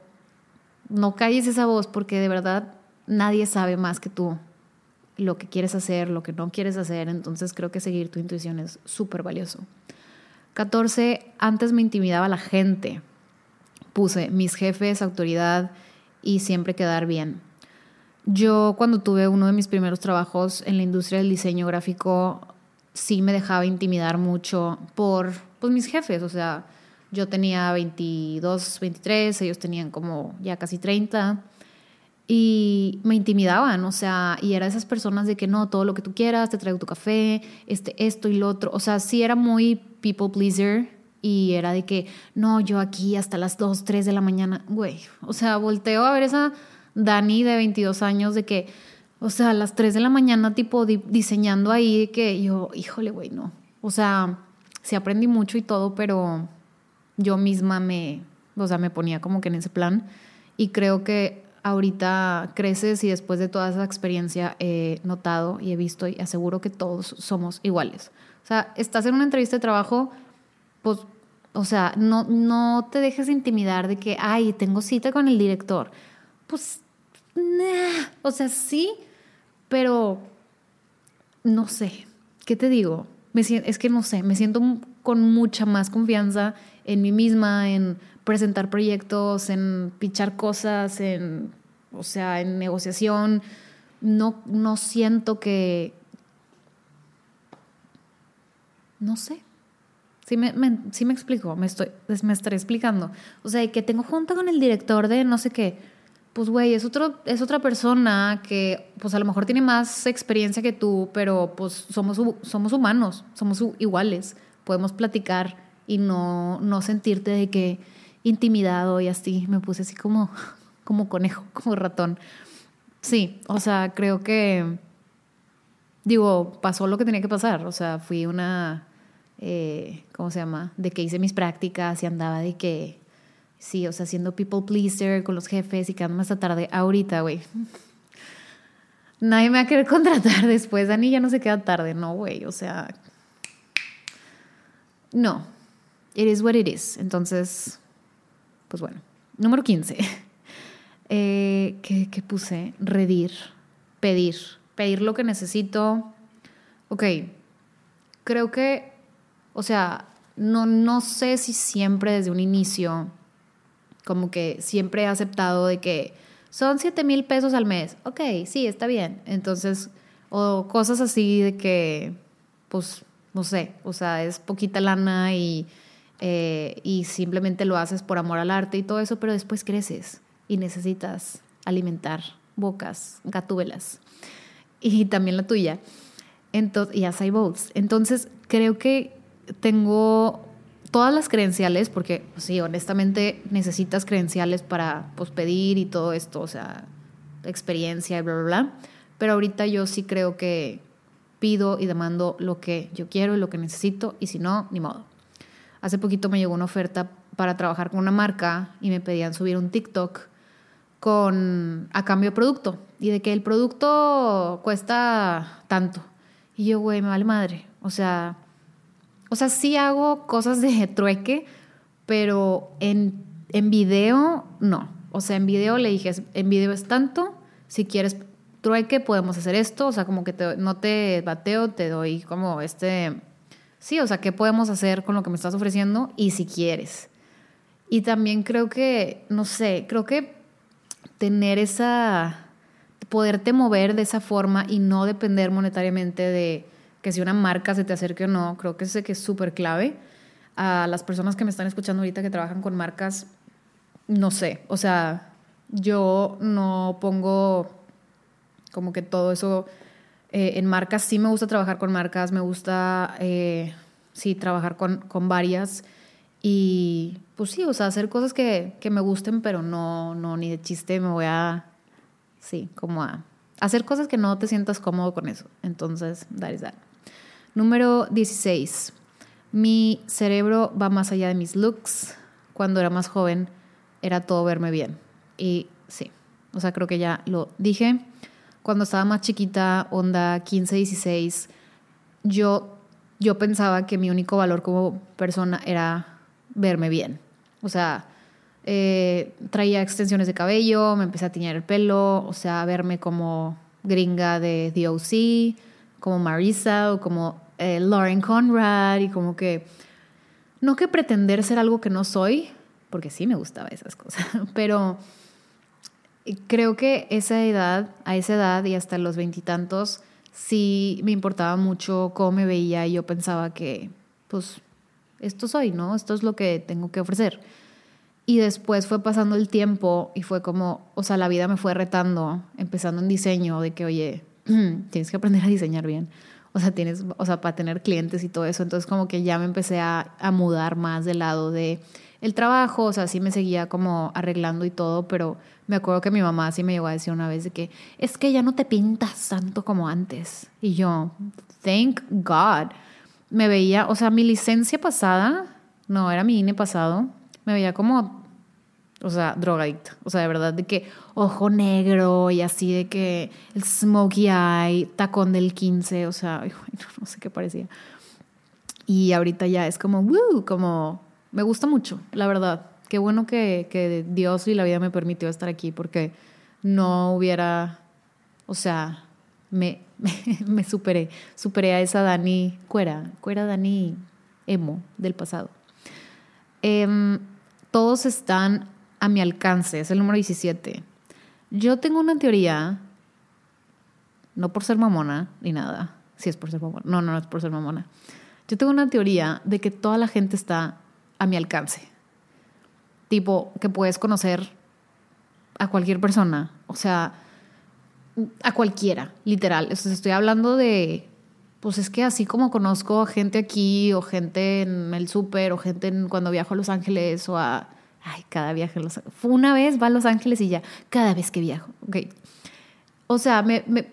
no calles esa voz porque de verdad nadie sabe más que tú lo que quieres hacer, lo que no quieres hacer, entonces creo que seguir tu intuición es súper valioso. 14. Antes me intimidaba la gente. Puse mis jefes, autoridad y siempre quedar bien. Yo cuando tuve uno de mis primeros trabajos en la industria del diseño gráfico, sí me dejaba intimidar mucho por pues, mis jefes, o sea, yo tenía 22, 23, ellos tenían como ya casi 30 y me intimidaban, o sea, y era esas personas de que no, todo lo que tú quieras, te traigo tu café, este, esto y lo otro, o sea, sí era muy people pleaser y era de que no, yo aquí hasta las 2, 3 de la mañana, güey, o sea, volteo a ver esa Dani de 22 años de que, o sea, a las 3 de la mañana tipo diseñando ahí, de que yo, híjole, güey, no, o sea, sí aprendí mucho y todo, pero yo misma me, o sea, me ponía como que en ese plan y creo que ahorita creces y después de toda esa experiencia he notado y he visto y aseguro que todos somos iguales. O sea, estás en una entrevista de trabajo, pues, o sea, no, no te dejes intimidar de que, ay, tengo cita con el director. Pues, o sea, sí, pero no sé, ¿qué te digo? Me, es que no sé, me siento con mucha más confianza en mí misma, en presentar proyectos, en pichar cosas, en, o sea, en negociación. No, no siento que... No sé. Sí me, sí me explico, me, estoy, me estaré explicando. O sea, que tengo junta con el director de no sé qué. Pues, güey, es, otro, es otra persona que, pues, a lo mejor tiene más experiencia que tú, pero, pues, somos, somos humanos, somos iguales. Podemos platicar y no, no sentirte de que intimidado y así. Me puse así como, como conejo, como ratón. Sí, o sea, creo que, digo, pasó lo que tenía que pasar. O sea, fui una, eh, ¿cómo se llama? De que hice mis prácticas y andaba de que, sí, o sea, siendo people pleaser con los jefes y quedándome hasta tarde. Ahorita, güey. Nadie me va a querer contratar después. Dani ya no se queda tarde, no, güey. O sea, no, it is what it is. Entonces, pues bueno. Número 15. Eh, ¿qué, puse? Redir, pedir, pedir lo que necesito. Ok, creo que, o sea, no, no sé si siempre desde un inicio, como que siempre he aceptado de que son 7 mil pesos al mes. Ok, sí, está bien. Entonces, o cosas así de que, pues, no sé, o sea, es poquita lana y eh, y simplemente lo haces por amor al arte y todo eso, pero después creces y necesitas alimentar bocas, gatúbelas y también la tuya. Entonces, y as I Entonces, creo que tengo todas las credenciales, porque pues sí, honestamente necesitas credenciales para pues, pedir y todo esto, o sea, experiencia y bla, bla, bla. Pero ahorita yo sí creo que pido y demando lo que yo quiero y lo que necesito, y si no, ni modo. Hace poquito me llegó una oferta para trabajar con una marca y me pedían subir un TikTok con a cambio de producto y de que el producto cuesta tanto. Y yo, güey, me vale madre. O sea, o sea, sí hago cosas de trueque, pero en, en video no. O sea, en video le dije, en video es tanto, si quieres trueque podemos hacer esto, o sea, como que no te bateo, te doy como este Sí, o sea, ¿qué podemos hacer con lo que me estás ofreciendo? Y si quieres. Y también creo que, no sé, creo que tener esa, poderte mover de esa forma y no depender monetariamente de que si una marca se te acerque o no, creo que es que es súper clave. A las personas que me están escuchando ahorita que trabajan con marcas, no sé, o sea, yo no pongo como que todo eso eh, en marcas. Sí me gusta trabajar con marcas, me gusta, eh, sí, trabajar con, con, varias. Y pues sí, o sea, hacer cosas que, que, me gusten, pero no, no, ni de chiste me voy a, sí, como a hacer cosas que no te sientas cómodo con eso. Entonces, that is that. Número 16. Mi cerebro va más allá de mis looks. Cuando era más joven, era todo verme bien. Y sí, o sea, creo que ya lo dije. Cuando estaba más chiquita, onda 15, 16, yo, yo pensaba que mi único valor como persona era verme bien. O sea, eh, traía extensiones de cabello, me empecé a tiñar el pelo, o sea, verme como gringa de The O.C., como Marisa o como eh, Lauren Conrad y como que no que pretender ser algo que no soy, porque sí me gustaba esas cosas, pero creo que esa edad, a esa edad y hasta los veintitantos, sí me importaba mucho cómo me veía y yo pensaba que, pues, esto soy, ¿no? Esto es lo que tengo que ofrecer. Y después fue pasando el tiempo y fue como, o sea, la vida me fue retando, empezando en diseño, de que, oye, tienes que aprender a diseñar bien. O sea, tienes, o sea, para tener clientes y todo eso. Entonces, como que ya me empecé a, a mudar más del lado de el trabajo, o sea, sí me seguía como arreglando y todo, pero me acuerdo que mi mamá sí me llegó a decir una vez de que es que ya no te pintas tanto como antes. Y yo, thank God. Me veía, o sea, mi licencia pasada, no, era mi INE pasado, me veía como, o sea, drogadicta. O sea, de verdad, de que ojo negro y así de que el smokey eye, tacón del 15, o sea, no, sé qué parecía. Y ahorita ya es como, woo, como me gusta mucho, la verdad. Qué bueno que, que Dios y la vida me permitió estar aquí porque no hubiera, o sea, me, me, superé, superé a esa Dani Cuera, Cuera Dani emo del pasado. Em, todos están a mi alcance, es el número 17. Yo tengo una teoría, no por ser mamona ni nada, si es por ser mamona, no, no, no es por ser mamona. Yo tengo una teoría de que toda la gente está a mi alcance. Tipo, que puedes conocer a cualquier persona, o sea, a cualquiera, literal. estoy hablando de, pues es que así como conozco a gente aquí o gente en el súper o gente en, cuando viajo a Los Ángeles o a... Ay, cada viaje a Los Ángeles. Una vez, va a Los Ángeles y ya, cada vez que viajo, ok. O sea, me, me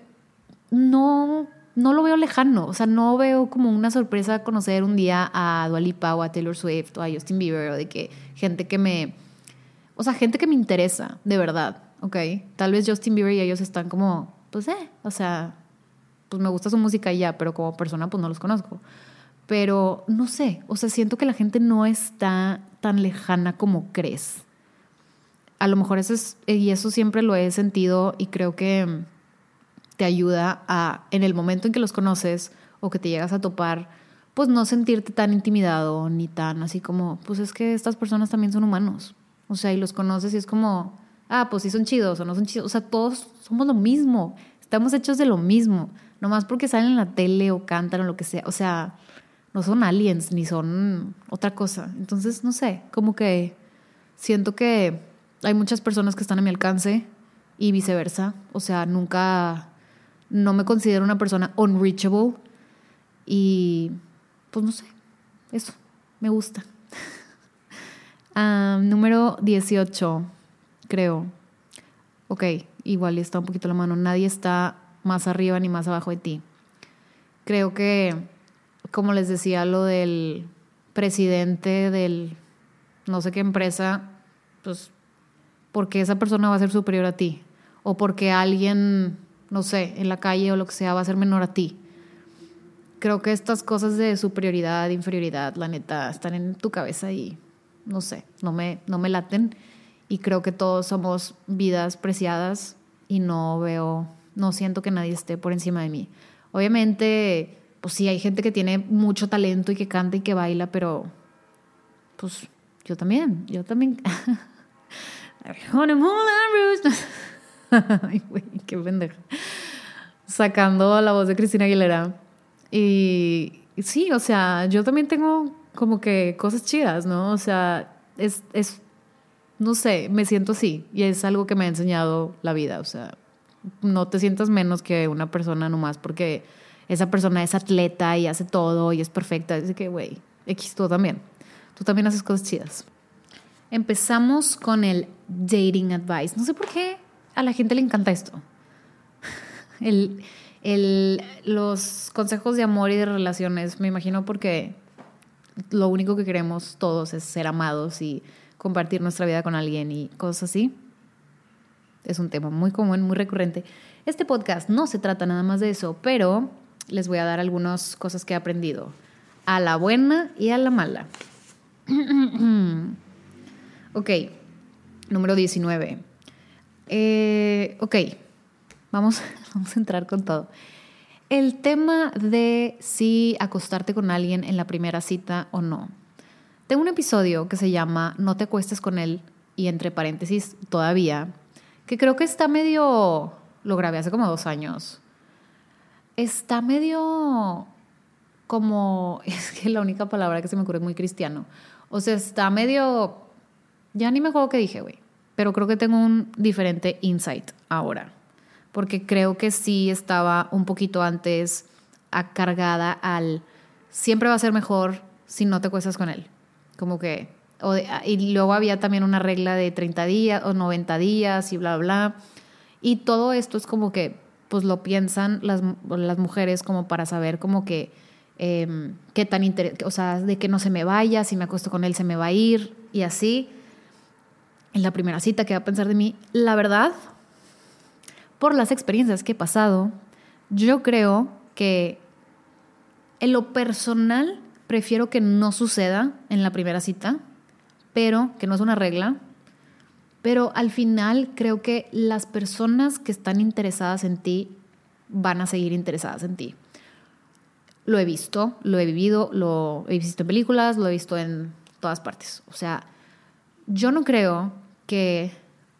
no no lo veo lejano, o sea, no veo como una sorpresa conocer un día a Dualipa o a Taylor Swift o a Justin Bieber o de que gente que me, o sea, gente que me interesa, de verdad, ¿ok? Tal vez Justin Bieber y ellos están como, pues, eh, o sea, pues me gusta su música y ya, pero como persona pues no los conozco. Pero no sé, o sea, siento que la gente no está tan lejana como crees. A lo mejor eso es, y eso siempre lo he sentido y creo que te ayuda a, en el momento en que los conoces o que te llegas a topar, pues no sentirte tan intimidado ni tan así como, pues es que estas personas también son humanos. O sea, y los conoces y es como, ah, pues sí son chidos o no son chidos. O sea, todos somos lo mismo. Estamos hechos de lo mismo. Nomás porque salen en la tele o cantan o lo que sea. O sea, no son aliens ni son otra cosa. Entonces, no sé, como que siento que hay muchas personas que están a mi alcance y viceversa. O sea, nunca no me considero una persona unreachable y pues no sé, eso, me gusta. Ah, número 18, creo. Ok, igual está un poquito la mano. Nadie está más arriba ni más abajo de ti. Creo que, como les decía, lo del presidente del no sé qué empresa, pues porque esa persona va a ser superior a ti o porque alguien no sé, en la calle o lo que sea, va a ser menor a ti. Creo que estas cosas de superioridad, inferioridad, la neta, están en tu cabeza y no sé, no me, no me laten. Y creo que todos somos vidas preciadas y no veo, no siento que nadie esté por encima de mí. Obviamente, pues sí, hay gente que tiene mucho talento y que canta y que baila, pero pues yo también, yo también. Ay, güey, qué pendeja. Sacando la voz de Cristina Aguilera. Y sí, o sea, yo también tengo como que cosas chidas, ¿no? O sea, es, es, no sé, me siento así y es algo que me ha enseñado la vida, o sea, no te sientas menos que una persona nomás porque esa persona es atleta y hace todo y es perfecta. Dice que, güey, X tú también. Tú también haces cosas chidas. Empezamos con el dating advice. No sé por qué a la gente le encanta esto. El, el, los consejos de amor y de relaciones, me imagino porque lo único que queremos todos es ser amados y compartir nuestra vida con alguien y cosas así. Es un tema muy común, muy recurrente. Este podcast no se trata nada más de eso, pero les voy a dar algunas cosas que he aprendido, a la buena y a la mala. ok, número 19. Eh, ok, vamos, a entrar con todo. El tema de si acostarte con alguien en la primera cita o no. Tengo un episodio que se llama No te acuestes con él y entre paréntesis todavía, que creo que está medio, lo grabé hace como dos años, está medio como, es que la única palabra que se me ocurre es muy cristiano, o sea, está medio, ya ni me acuerdo qué dije, güey, pero creo que tengo un diferente insight ahora, porque creo que sí estaba un poquito antes acargada al, siempre va a ser mejor si no te cuestas con él, como que y luego había también una regla de 30 días o 90 días y bla, bla. Y todo esto es como que, pues lo piensan las, las mujeres como para saber como que, em, qué tan o sea, de que no se me vaya, si me acuesto con él se me va a ir y así. En la primera cita que va a pensar de mí, la verdad, por las experiencias que he pasado, yo creo que en lo personal prefiero que no suceda en la primera cita pero que no es una regla. Pero al final creo que las personas que están interesadas en ti van a seguir interesadas en ti. Lo he visto, lo he vivido, lo he visto en películas, lo he visto en todas partes. O sea, yo no creo que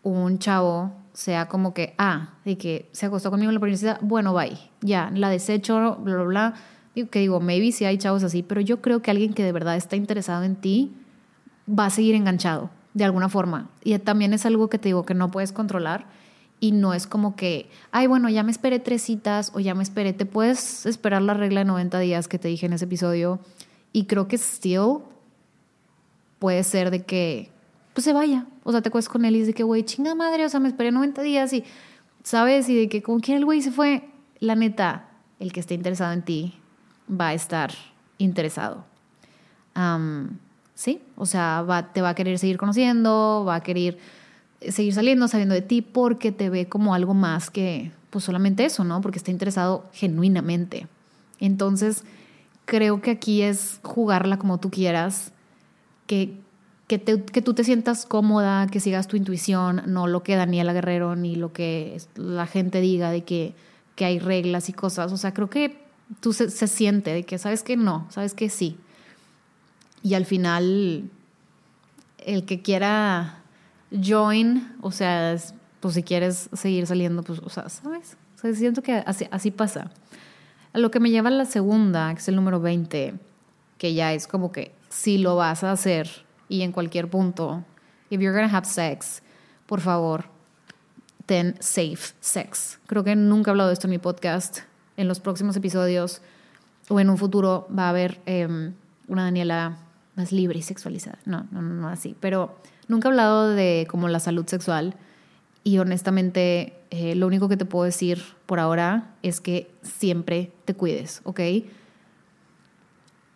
un chavo sea como que, ah, de que se acostó conmigo en la universidad, bueno, bye, ya, la desecho, bla, bla, bla. Que digo, maybe si hay chavos así, pero yo creo que alguien que de verdad está interesado en ti va a seguir enganchado de alguna forma. Y también es algo que te digo que no puedes controlar y no es como que, ay, bueno, ya me esperé tres citas o ya me esperé, te puedes esperar la regla de 90 días que te dije en ese episodio y creo que still puede ser de que, pues se vaya, o sea, te cuestas con él y dices que, güey, chinga madre, o sea, me esperé 90 días y, ¿sabes? Y de que con quién el güey se fue, la neta, el que esté interesado en ti va a estar interesado. ¿sí? O sea, te va a querer seguir conociendo, va a querer seguir saliendo, sabiendo de ti, porque te ve como algo más que, pues solamente eso, ¿no? Porque está interesado genuinamente. Entonces, creo que aquí es jugarla como tú quieras, que, que, que tú te sientas cómoda, que sigas tu intuición, no lo que Daniela Guerrero ni lo que la gente diga de que, que hay reglas y cosas. O sea, creo que tú se, se siente de que sabes que no, sabes que sí. Y al final, el que quiera join, o sea, pues si quieres seguir saliendo, pues, o sea, ¿sabes? O sea, siento que así, así pasa. A lo que me lleva la segunda, que es el número 20, que ya es como que si lo vas a hacer y en cualquier punto, if you're gonna have sex, por favor, ten safe sex. Creo que nunca he hablado de esto en mi podcast. En los próximos episodios o en un futuro va a haber em, una Daniela más libre y sexualizada. No, no, no, así. Pero nunca he hablado de como la salud sexual y honestamente eh, lo único que te puedo decir por ahora es que siempre te cuides, ¿ok?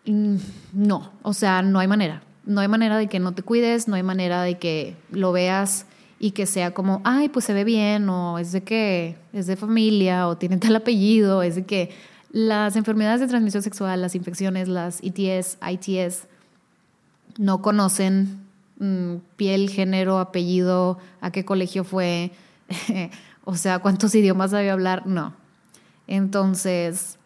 Mm, no, o sea, no hay manera. No hay manera de que no te cuides, no hay manera de que lo veas y que sea como, ay, pues se ve bien, o es de que es de familia, o tiene tal apellido, es de que las enfermedades de transmisión sexual, las infecciones, las ITS, ITS, no conocen mm, piel, género, apellido, a qué colegio fue, o sea, cuántos idiomas sabía hablar, no. Entonces,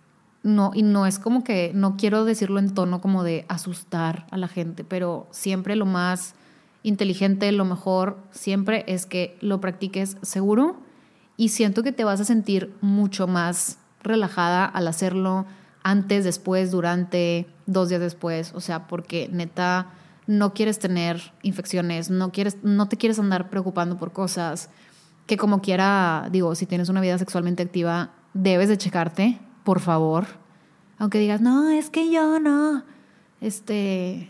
no, y no es como que, no quiero decirlo en tono como de asustar a la gente, pero siempre lo más inteligente, lo mejor, siempre es que lo practiques seguro y siento que te vas a sentir mucho más relajada al hacerlo, antes, después, durante, dos días después, o sea, porque neta no quieres tener infecciones, no, quieres, no te quieres andar preocupando por cosas que como quiera, digo, si tienes una vida sexualmente activa, debes de checarte, por favor. Aunque digas, no, es que yo no. Este,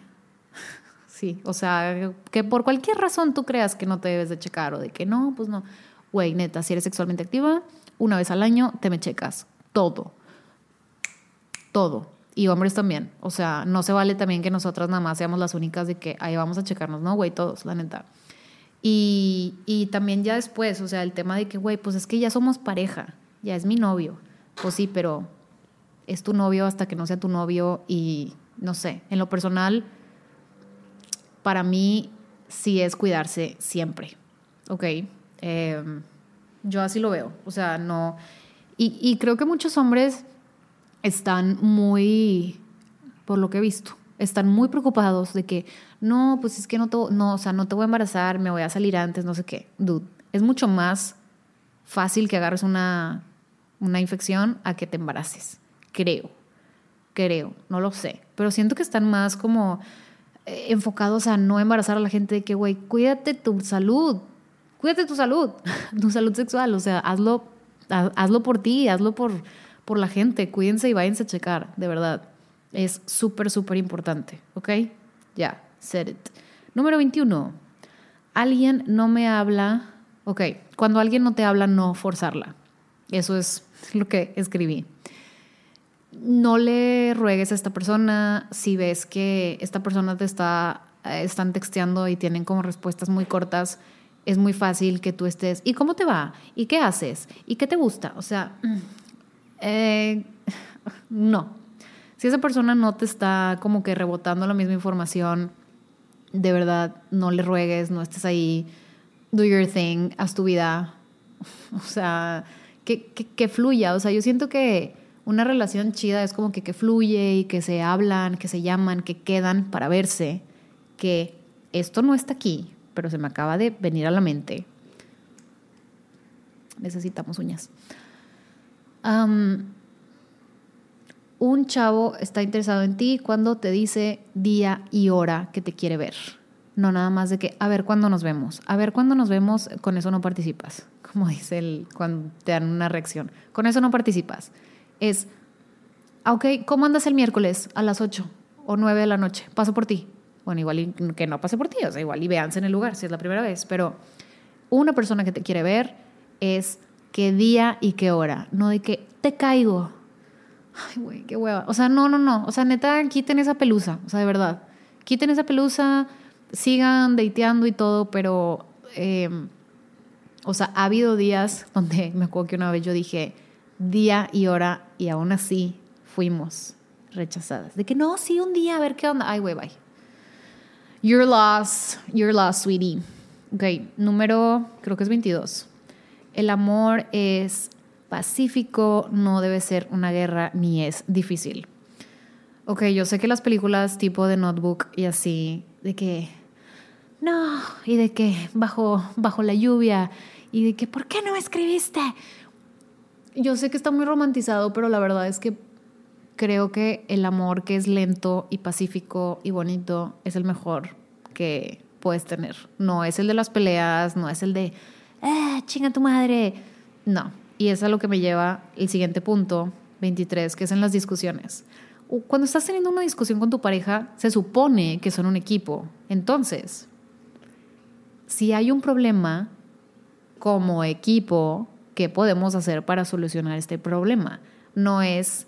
sí, o sea, que por cualquier razón tú creas que no te debes de checar o de que no, pues no. Güey, neta, si eres sexualmente activa, una vez al año te me checas. Todo. Todo. Y hombres también. O sea, no se vale también que nosotras nada más seamos las únicas de que ahí vamos a checarnos, ¿no? Güey, todos, la neta. Y, y también ya después, o sea, el tema de que, güey, pues es que ya somos pareja, ya es mi novio. Pues sí, pero es tu novio hasta que no sea tu novio y no sé, en lo personal, para mí sí es cuidarse siempre, ¿ok? Em, yo así lo veo, o sea, no... Y, creo que muchos hombres están muy, por lo que he visto, están muy preocupados de que, no, pues es que no te, no, o sea, no te voy a embarazar, me voy a salir antes, no sé qué. Dude, es mucho más fácil que agarres una, una infección a que te embaraces, creo, creo, no lo sé, pero siento que están más como eh, enfocados a no embarazar a la gente de que, güey, cuídate tu salud, cuídate tu salud, tu salud sexual, o sea, hazlo, hazlo por ti, hazlo por, por la gente, cuídense y váyanse a checar, de verdad. Es súper, súper importante, ¿ok? Ya, said it. Número 21. Alguien no me habla, ok, cuando alguien no te habla, no forzarla. Eso es lo que escribí. No le ruegues a esta persona si ves que esta persona te está, eh, están texteando y tienen como respuestas muy cortas. Es muy fácil que tú estés, ¿y cómo te va? ¿Y qué haces? ¿Y qué te gusta? O sea, eh, no, si esa persona no te está como que rebotando la misma información, de verdad, no le ruegues, no estés ahí, do your thing, haz tu vida. O sea, que, que, fluya. O sea, yo siento que una relación chida es como que, que fluye y que se hablan, que se llaman, que quedan para verse, que esto no está aquí, pero se me acaba de venir a la mente. Necesitamos uñas un chavo está interesado en ti cuando te dice día y hora que te quiere ver. No nada más de que, a ver cuándo nos vemos. A ver cuándo nos vemos, con eso no participas. Como dice el, cuando te dan una reacción. Con eso no participas. Es, ah, ok, ¿cómo andas el miércoles a las 8 o 9 de la noche? Paso por ti. Bueno, igual que no pase por ti, o sea, igual y véanse en el lugar si es la primera vez. Pero una persona que te quiere ver es qué día y qué hora. No de que te caigo Ay, güey, qué hueva. O sea, no, no, no. O sea, neta, quiten esa pelusa. O sea, de verdad. Quiten esa pelusa, sigan dateando y todo, pero. Em, o sea, ha habido días donde me acuerdo que una vez yo dije día y hora y aún así fuimos rechazadas. De que no, sí, un día, a ver qué onda. Ay, güey, bye. You're lost, you're lost, sweetie. Ok, número, creo que es 22. El amor es pacífico, no debe ser una guerra ni es difícil. Ok, yo sé que las películas tipo de Notebook y así, de que no, y de que bajo, bajo la lluvia, y de que ¿por qué no escribiste? Yo sé que está muy romantizado, pero la verdad es que creo que el amor que es lento y pacífico y bonito es el mejor que puedes tener. No es el de las peleas, no es el de, eh, chinga tu madre. No, y es a lo que me lleva el siguiente punto, 23, que es en las discusiones. Cuando estás teniendo una discusión con tu pareja, se supone que son un equipo. Entonces, si hay un problema como equipo, ¿qué podemos hacer para solucionar este problema? No es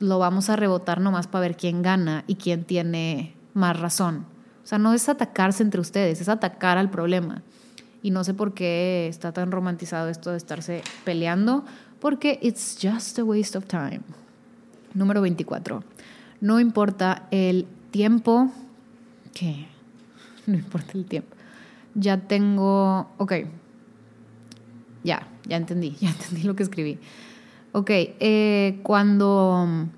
lo vamos a rebotar nomás para ver quién gana y quién tiene más razón. O sea, no es atacarse entre ustedes, es atacar al problema. Y no sé por qué está tan romantizado esto de estarse peleando, porque it's just a waste of time. Número 24. No importa el tiempo. ¿Qué? No importa el tiempo. Ya tengo. Ok. Ya, ya entendí. Ya entendí lo que escribí. Ok. Eh, cuando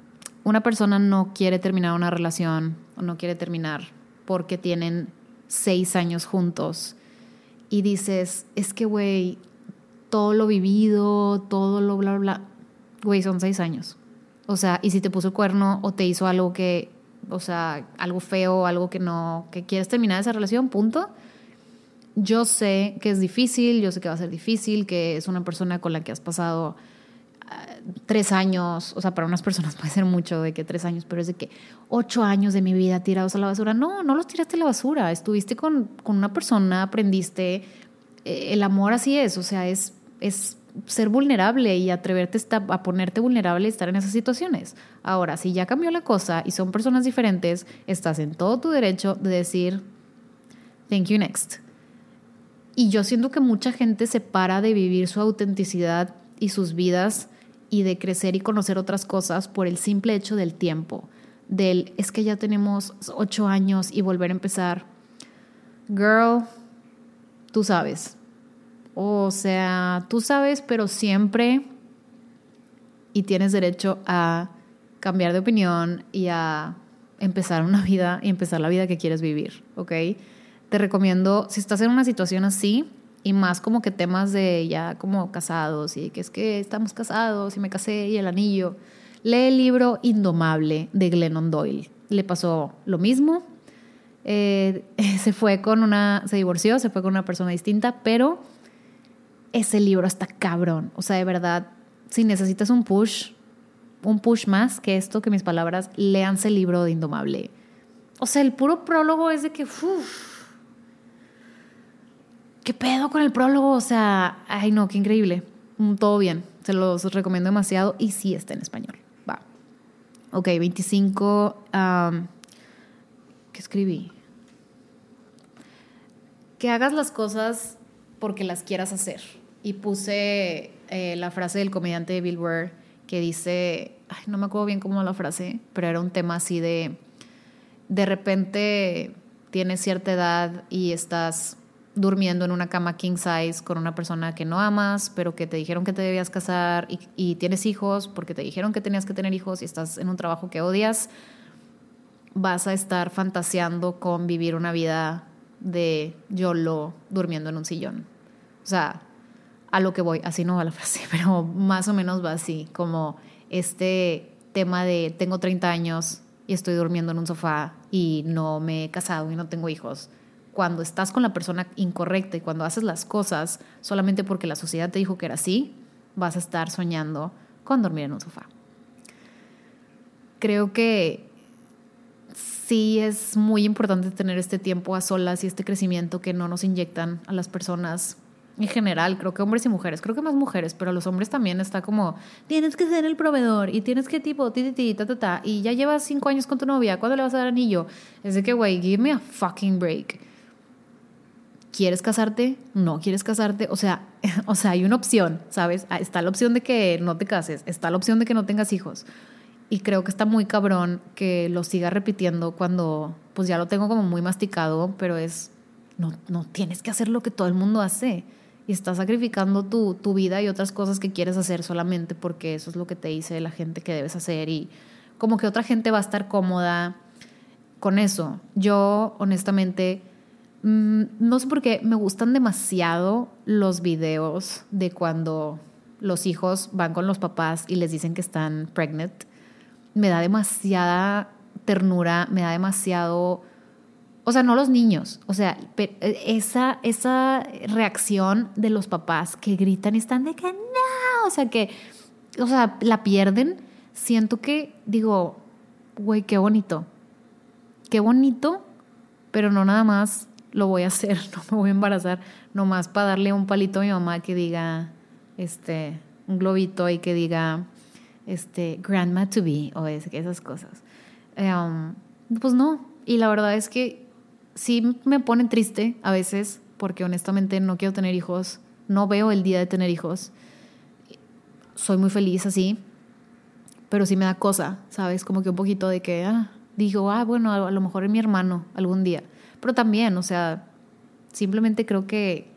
una persona no quiere terminar una relación o no quiere terminar porque tienen seis años juntos y dices, es que, güey, todo lo vivido, todo lo bla, bla, güey, son seis años. O sea, y si te puso el cuerno o te hizo algo que, o sea, algo feo, algo que no, que quieres terminar esa relación, punto. Yo sé que es difícil, yo sé que va a ser difícil, que es una persona con la que has pasado ah, tres años, o sea, para unas personas puede ser mucho de que tres años, pero es de que ocho años de mi vida tirados a la basura. No, no los tiraste a la basura, estuviste con, con una persona, aprendiste, eh, el amor así es, o sea, es, es ser vulnerable y atreverte a ponerte vulnerable y estar en esas situaciones. Ahora, si ya cambió la cosa y son personas diferentes, estás en todo tu derecho de decir, thank you next. Y yo siento que mucha gente se para de vivir su autenticidad y sus vidas y de crecer y conocer otras cosas por el simple hecho del tiempo. Del, es que ya tenemos ocho años y volver a empezar. Girl, tú sabes, o sea, tú sabes, pero siempre y tienes derecho a cambiar de opinión y a empezar una vida y empezar la vida que quieres vivir, ¿ok? Te recomiendo, si estás en una situación así, y más como que temas de ya como casados y que es que estamos casados y me casé y el anillo, lee el libro Indomable de Glennon Doyle. Le pasó lo mismo. Eh, se fue con una, se divorció, se fue con una persona distinta, pero ese libro está cabrón. O sea, de verdad, si necesitas un push, un push más que esto, que mis palabras, léanse el libro de Indomable. O sea, el puro prólogo es de que, uff, ¿qué pedo con el prólogo? O sea, ay no, qué increíble. Mm, todo bien, se los recomiendo demasiado y sí está en español. Va. Ok, 25. ¿Qué escribí? Que hagas las cosas porque las quieras hacer y puse eh, la frase del comediante Bill Burr que dice, ay, no me acuerdo bien cómo la frase, pero era un tema así de, de repente tienes cierta edad y estás durmiendo en una cama king size con una persona que no amas, pero que te dijeron que te debías casar y, tienes hijos porque te dijeron que tenías que tener hijos y estás en un trabajo que odias, vas a estar fantaseando con vivir una vida de YOLO durmiendo en un sillón. O sea, a lo que voy, así no va la frase, pero más o menos va así, como este tema de tengo 30 años y estoy durmiendo en un sofá y no me he casado y no tengo hijos. Cuando estás con la persona incorrecta y cuando haces las cosas solamente porque la sociedad te dijo que era así, vas a estar soñando con dormir en un sofá. Creo que sí es muy importante tener este tiempo a solas y este crecimiento que no nos inyectan a las personas en general, creo que hombres y mujeres, creo que más mujeres, pero los hombres también está como, tienes que ser el proveedor y tienes que tipo, ti, ti, ta, ta, ta, y ya llevas cinco años con tu novia, ¿cuándo le vas a dar anillo? Es de que, güey, give me a fucking break. ¿Quieres casarte? No quieres casarte. O sea, o sea, hay una opción, ¿sabes? Ah, está la opción de que no te cases, está la opción de que no tengas hijos. Y creo que está muy cabrón que lo siga repitiendo cuando, pues ya lo tengo como muy masticado, pero es, no, no tienes que hacer lo que todo el mundo hace y estás sacrificando tu, tu, vida y otras cosas que quieres hacer solamente porque eso es lo que te dice la gente que debes hacer y como que otra gente va a estar cómoda con eso. Yo, honestamente, mm, no sé por qué me gustan demasiado los videos de cuando los hijos van con los papás y les dicen que están pregnant. Me da demasiada ternura, me da demasiado o sea, no los niños, o sea, esa, esa reacción de los papás que gritan y están de que no, o sea, que, o sea, la pierden, siento que, digo, güey, qué bonito, qué bonito, pero no nada más lo voy a hacer, no me voy a embarazar, nomás para darle un palito a mi mamá que diga, este, un globito y que diga, este, grandma to be, o esas cosas. Um, pues no, y la verdad es que sí me ponen triste a veces porque honestamente no quiero tener hijos, no veo el día de tener hijos. Soy muy feliz así, pero sí me da cosa, ¿sabes? Como que un poquito de que, ah, digo, ah, bueno, a lo mejor es mi hermano algún día. Pero también, o sea, simplemente creo que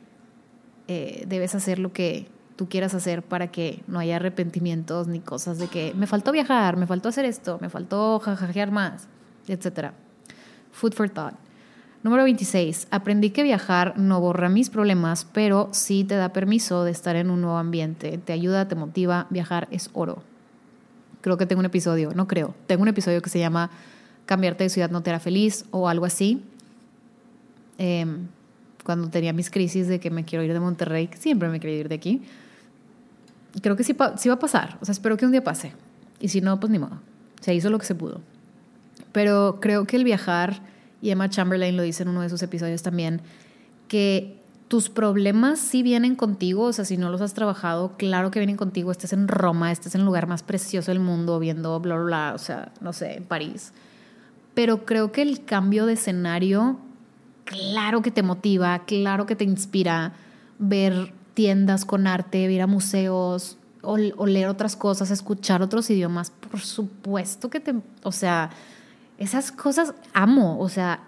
eh, debes hacer lo que tú quieras hacer para que no haya arrepentimientos ni cosas de que me faltó viajar, me faltó hacer esto, me faltó jajajear más, etc. Food for thought. Número 26. Aprendí que viajar no borra mis problemas, pero sí te da permiso de estar en un nuevo ambiente. Te ayuda, te motiva. Viajar es oro. creo que tengo un episodio, no creo, tengo un episodio que se llama Cambiarte de ciudad no te hará feliz o algo así. Em, cuando tenía mis crisis de que me quiero ir de Monterrey, siempre me quería ir de aquí. Creo que sí, sí va a pasar, o sea, espero que un día pase. Y si no, pues ni modo. Se hizo lo que se pudo. Pero creo que el viajar, y Emma Chamberlain lo dice en uno de sus episodios también, que tus problemas sí vienen contigo, o sea, si no los has trabajado, claro que vienen contigo, estés en Roma, estés en el lugar más precioso del mundo, viendo bla, bla, bla, o sea, no sé, en París. Pero creo que el cambio de escenario, claro que te motiva, claro que te inspira ver tiendas con arte, ir a museos o, o leer otras cosas, escuchar otros idiomas, por supuesto que te, o sea, esas cosas amo, o sea,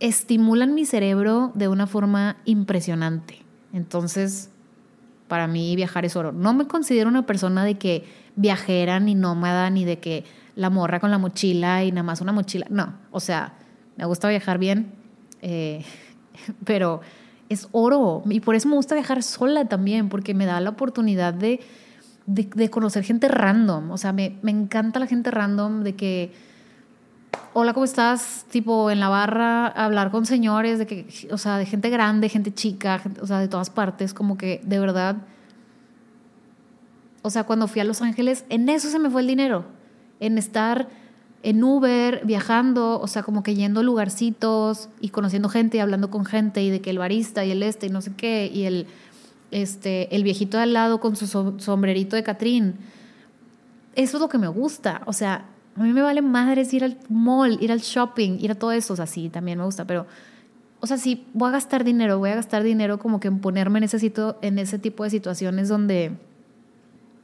estimulan mi cerebro de una forma impresionante. Entonces, para mí viajar es oro. No me considero una persona de que viajera ni nómada ni de que la morra con la mochila y nada más una mochila. No, o sea, me gusta viajar bien, eh, pero es oro. Y por eso me gusta viajar sola también, porque me da la oportunidad de, de, conocer gente random. O sea, me, me encanta la gente random de que hola, ¿cómo estás? Tipo en la barra, hablar con señores, de que, o sea, de gente grande, gente chica, o sea, de todas partes, como que de verdad, o sea, cuando fui a Los Ángeles, en eso se me fue el dinero, en estar en Uber, viajando, o sea, como que yendo a lugarcitos y conociendo gente y hablando con gente y de que el barista y el este y no sé qué, y el, este, el viejito de al lado con su sombrerito de Catrín. Eso es lo que me gusta, o sea, a mí me vale madres ir al mall, ir al shopping, ir a todo eso. O sea, sí, también me gusta, pero, o sea, sí, voy a gastar dinero, voy a gastar dinero como que en ponerme en ese, en ese tipo de situaciones donde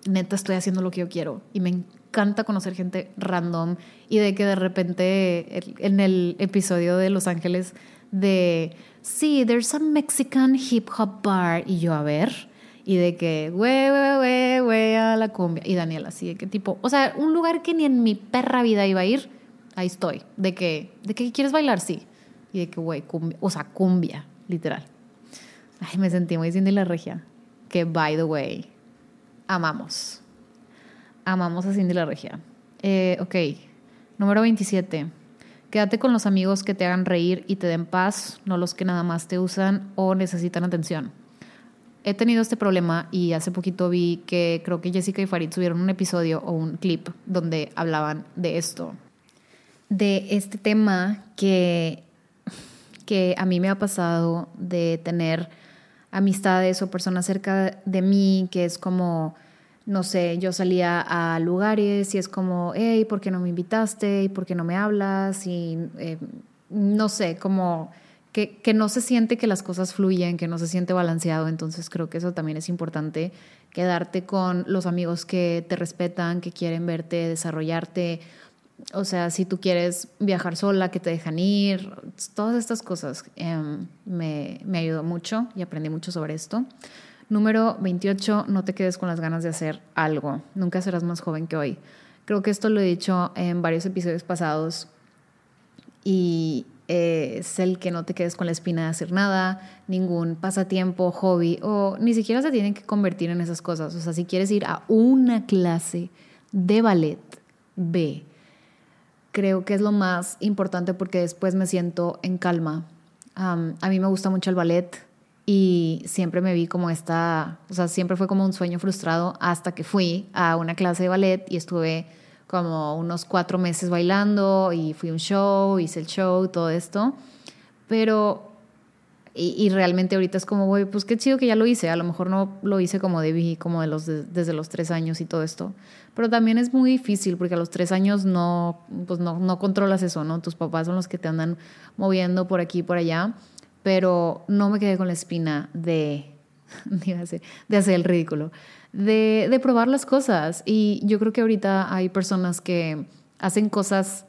neta estoy haciendo lo que yo quiero. Y me encanta conocer gente random y de que de repente en el episodio de Los Ángeles de, sí, there's a Mexican hip hop bar. Y yo, a ver y de que, güey, güey, güey, güey, a la cumbia. Y Daniela, así de que tipo, o sea, un lugar que ni en mi perra vida iba a ir, ahí estoy. De que, ¿de que quieres bailar? Sí. Y de que, güey, cumbia, o sea, cumbia, literal. Ay, me sentí muy Cindy la Regia. Que, by the way, amamos. Amamos a Cindy la Regia. Eh, ok, número 27. Quédate con los amigos que te hagan reír y te den paz, no los que nada más te usan o necesitan atención he tenido este problema y hace poquito vi que creo que Jessica y Farid subieron un episodio o un clip donde hablaban de esto, de este tema que, que a mí me ha pasado de tener amistades o personas cerca de mí que es como, no sé, yo salía a lugares y es como, hey, ¿por qué no me invitaste? ¿Y por qué no me hablas? Y eh, no sé, como que, no se siente que las cosas fluyen, que no se siente balanceado. Entonces creo que eso también es importante, quedarte con los amigos que te respetan, que quieren verte, desarrollarte. O sea, si tú quieres viajar sola, que te dejan ir, todas estas cosas em, me, me ayudó mucho y aprendí mucho sobre esto. Número 28, no te quedes con las ganas de hacer algo. Nunca serás más joven que hoy. Creo que esto lo he dicho en varios episodios pasados y, es el que no te quedes con la espina de hacer nada, ningún pasatiempo, hobby, o ni siquiera se tienen que convertir en esas cosas. O sea, si quieres ir a una clase de ballet, ve. Creo que es lo más importante porque después me siento en calma. a mí me gusta mucho el ballet y siempre me vi como esta, o sea, siempre fue como un sueño frustrado hasta que fui a una clase de ballet y estuve como unos cuatro meses bailando y fui a un show, hice el show, todo esto. Pero, y, realmente ahorita es como, güey, pues qué chido que ya lo hice. A lo mejor no lo hice como debí, como de los desde los tres años y todo esto. Pero también es muy difícil porque a los tres años no, pues no, no controlas eso, ¿no? Tus papás son los que te andan moviendo por aquí y por allá. Pero no me quedé con la espina de, de hacer el ridículo de, de probar las cosas. Y yo creo que ahorita hay personas que hacen cosas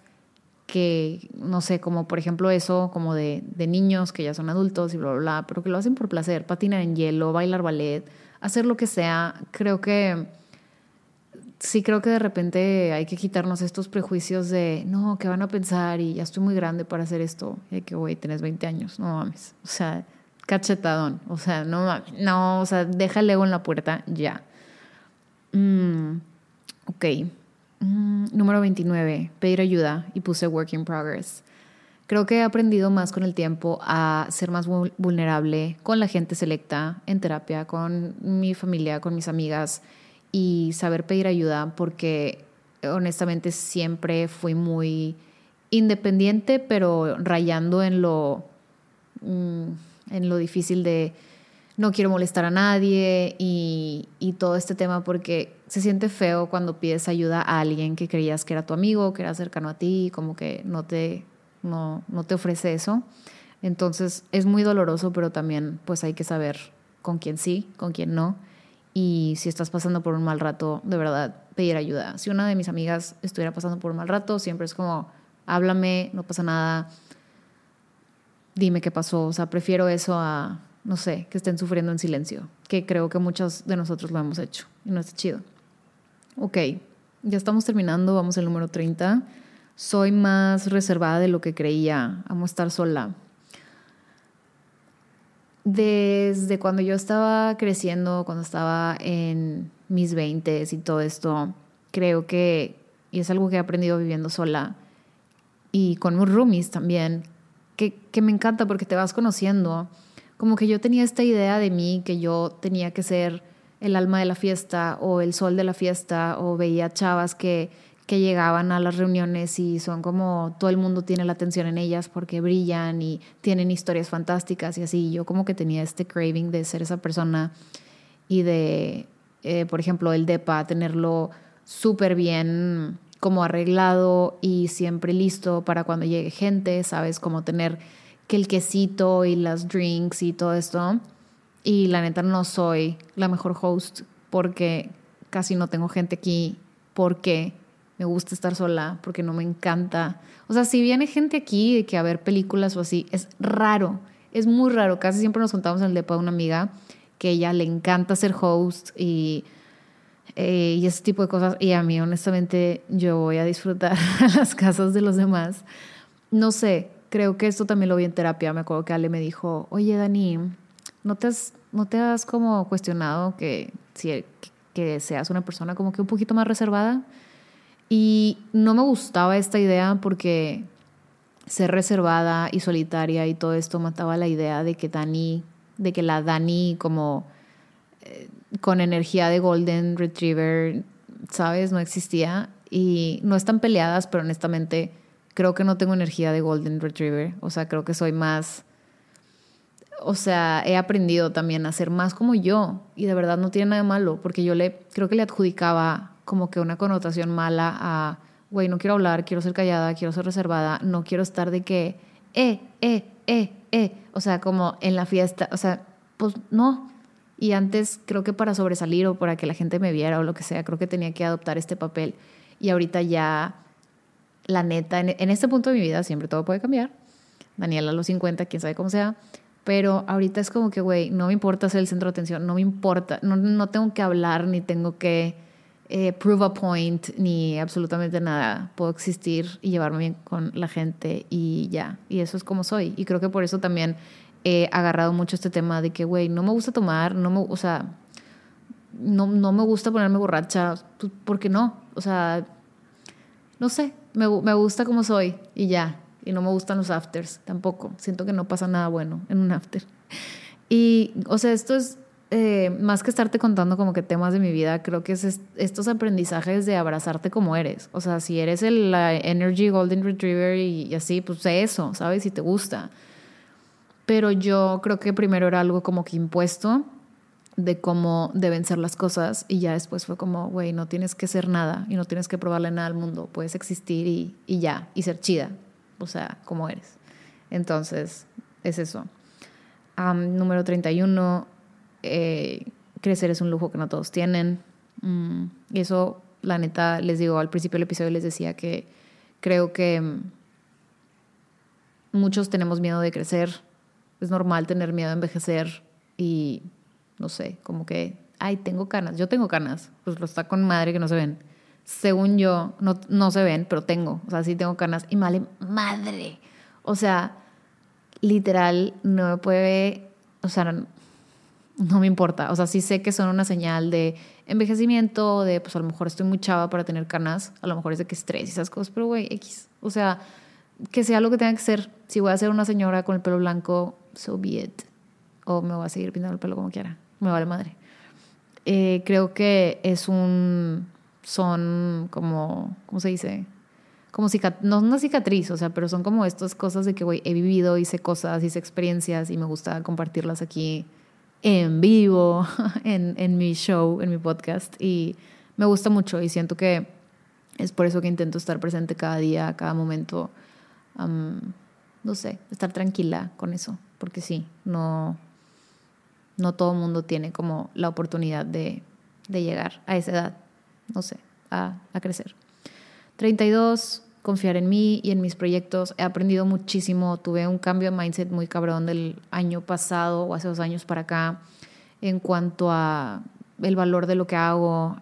que, no sé, como por ejemplo eso, como de, de, niños que ya son adultos y bla, bla, bla, pero que lo hacen por placer, patinar en hielo, bailar ballet, hacer lo que sea, creo que sí creo que de repente hay que quitarnos estos prejuicios de, no, ¿qué van a pensar? Y ya estoy muy grande para hacer esto, y que, güey, tenés 20 años, no mames, o sea, cachetadón, o sea, no mames, no, o sea, deja el ego en la puerta ya. Mm, ok, Mm, número 29, pedir ayuda y puse work in progress. Creo que he aprendido más con el tiempo a ser más vulnerable con la gente selecta en terapia, con mi familia, con mis amigas y saber pedir ayuda porque honestamente siempre fui muy independiente, pero rayando en lo, mm, en lo difícil de no quiero molestar a nadie y, y, todo este tema porque se siente feo cuando pides ayuda a alguien que creías que era tu amigo, que era cercano a ti, como que no te, no, no te ofrece eso. Entonces es muy doloroso, pero también pues hay que saber con quién sí, con quién no. Y si estás pasando por un mal rato, de verdad, pedir ayuda. Si una de mis amigas estuviera pasando por un mal rato, siempre es como, háblame, no pasa nada, dime qué pasó. O sea, prefiero eso a no sé, que estén sufriendo en silencio, que creo que muchos de nosotros lo hemos hecho y no está chido. Ok, ya estamos terminando, vamos al número 30. Soy más reservada de lo que creía, amo estar sola. Desde cuando yo estaba creciendo, cuando estaba en mis 20 y todo esto, creo que, y es algo que he aprendido viviendo sola y con mis roomies también, que, que me encanta porque te vas conociendo. Como que yo tenía esta idea de mí que yo tenía que ser el alma de la fiesta o el sol de la fiesta o veía chavas que, que llegaban a las reuniones y son como todo el mundo tiene la atención en ellas porque brillan y tienen historias fantásticas y así. Yo como que tenía este craving de ser esa persona y de, eh, por ejemplo, el DEPA, tenerlo súper bien como arreglado y siempre listo para cuando llegue gente, ¿sabes? Como tener que el quesito y las drinks y todo esto. Y la neta no soy la mejor host porque casi no tengo gente aquí, porque me gusta estar sola, porque no me encanta. O sea, si viene gente aquí de que a ver películas o así, es raro, es muy raro. Casi siempre nos contamos en el depa de una amiga que ella le encanta ser host y, eh, y ese tipo de cosas. Y a mí, honestamente, yo voy a disfrutar las casas de los demás. No sé, creo que esto también lo vi en terapia. Me acuerdo que Ale me dijo, oye Dani, ¿no te has, no te has como cuestionado que, si, que seas una persona como que un poquito más reservada? Y no me gustaba esta idea porque ser reservada y solitaria y todo esto mataba la idea de que Dani, de que la Dani como eh, con energía de Golden Retriever, ¿sabes? No existía. Y no están peleadas, pero honestamente creo que no tengo energía de Golden Retriever. O sea, creo que soy más. O sea, he aprendido también a ser más como yo. Y de verdad no tiene nada malo, porque yo le creo que le adjudicaba como que una connotación mala a, güey, no quiero hablar, quiero ser callada, quiero ser reservada, no quiero estar de que, eh, eh, eh, eh. O sea, como en la fiesta. O sea, pues no. Y antes creo que para sobresalir o para que la gente me viera o lo que sea, creo que tenía que adoptar este papel. Y ahorita ya la neta, en, este punto de mi vida siempre todo puede cambiar. Daniela a los 50, quién sabe cómo sea. Pero ahorita es como que, güey, no me importa ser el centro de atención, no me importa, no, no tengo que hablar, ni tengo que eh, prove a point, ni absolutamente nada. Puedo existir y llevarme bien con la gente y ya. Y eso es como soy. Y creo que por eso también he agarrado mucho este tema de que, güey, no me gusta tomar, no me, o sea, no, no me gusta ponerme borracha, pues, ¿por qué no? O sea, no sé, me, me gusta como soy y ya. Y no me gustan los afters tampoco. Siento que no pasa nada bueno en un after. Y, o sea, esto es eh, más que estarte contando como que temas de mi vida, creo que es estos aprendizajes de abrazarte como eres. O sea, si eres el la Energy Golden Retriever y, y así, pues sé eso, ¿sabes? Si te gusta. Pero yo creo que primero era algo como que impuesto de cómo deben ser las cosas y ya después fue como, güey, no tienes que ser nada y no tienes que probarle nada al mundo, puedes existir y, y ya, y ser chida, o sea, como eres. Entonces, es eso. número 31, eh, crecer es un lujo que no todos tienen. Mm, y eso, la neta, les digo, al principio del episodio les decía que creo que mm, muchos tenemos miedo de crecer, es normal tener miedo de envejecer y no sé, como que, ay, tengo canas, yo tengo canas, pues lo está con madre que no se ven. Según yo, no, no se ven, pero tengo, o sea, sí tengo canas y vale madre. O sea, literal, no me puede, o sea, no me importa. O sea, sí sé que son una señal de envejecimiento, de pues a lo mejor estoy muy chava para tener canas, a lo mejor es de que estrés y esas cosas, pero güey, X. O sea, que sea lo que tenga que ser. Si voy a ser una señora con el pelo blanco, so be it. O me voy a seguir pintando el pelo como quiera. Me vale madre. Eh, creo que es un. Son como. ¿Cómo se dice? Como no una cicatriz, o sea, pero son como estas cosas de que, güey, he vivido, hice cosas, hice experiencias y me gusta compartirlas aquí en vivo, en, en mi show, en mi podcast. Y me gusta mucho y siento que es por eso que intento estar presente cada día, cada momento. no sé, estar tranquila con eso, porque sí, no, no todo el mundo tiene como la oportunidad de, de llegar a esa edad, no sé, a, a crecer. 32, confiar en mí y en mis proyectos. He aprendido muchísimo, tuve un cambio de mindset muy cabrón del año pasado o hace dos años para acá en cuanto a el valor de lo que hago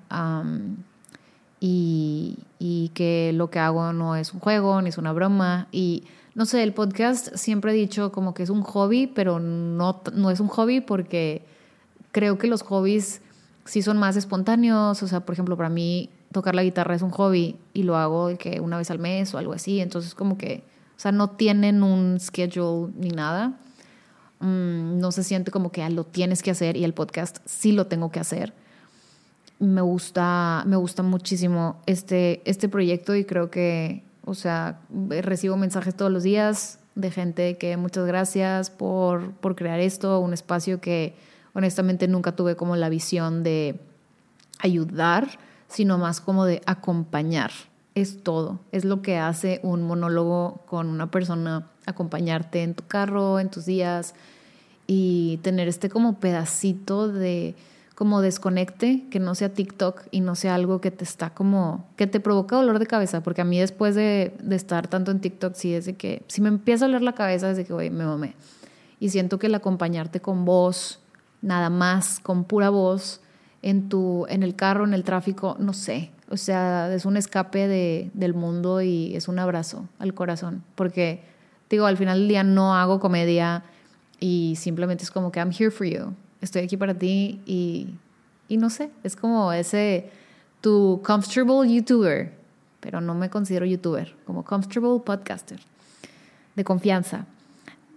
y, y, que lo que hago no es un juego ni es una broma. Y no sé, el podcast siempre he dicho como que es un hobby, pero no, no es un hobby porque creo que los hobbies sí son más espontáneos, o sea, por ejemplo, para mí tocar la guitarra es un hobby y lo hago que una vez al mes o algo así, entonces como que, o sea, no tienen un schedule ni nada. Mm, no se siente como que ah, lo tienes que hacer y el podcast sí lo tengo que hacer. Me gusta, me gusta muchísimo este, este proyecto y creo que, o sea, recibo mensajes todos los días de gente que muchas gracias por, por crear esto, un espacio que honestamente nunca tuve como la visión de ayudar, sino más como de acompañar. Es todo, es lo que hace un monólogo con una persona, acompañarte en tu carro, en tus días y tener este como pedacito de como desconecte, que no sea TikTok y no sea algo que te está como, que te provoca dolor de cabeza, porque a mí después de, de estar tanto en TikTok, sí es de que, si me empieza a doler la cabeza, desde que, güey, me mamé. Y siento que el acompañarte con voz, nada más, con pura voz, en, tu, en el carro, en el tráfico, no sé. O sea, es un escape de, del mundo y es un abrazo al corazón. Porque, digo, al final del día no hago comedia y simplemente es como que I'm here for you. Estoy aquí para ti y, y no sé, es como ese tu comfortable YouTuber, pero no me considero YouTuber, como comfortable podcaster de confianza.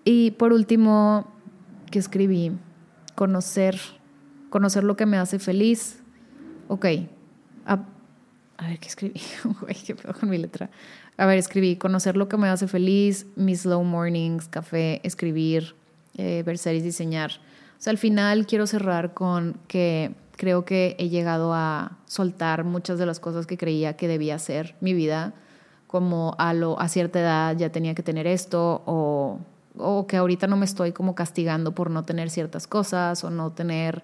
Y por último, que escribí, conocer conocer lo que me hace feliz. Ok, a, ver, ¿qué escribí? qué pedo con mi letra. A ver, escribí conocer lo que me hace feliz, mis slow mornings, café, escribir, eh, ver series, diseñar. O sea, al final quiero cerrar con que creo que he llegado a soltar muchas de las cosas que creía que debía ser mi vida, como a, lo, a cierta edad ya tenía que tener esto o, o que ahorita no me estoy como castigando por no tener ciertas cosas o no tener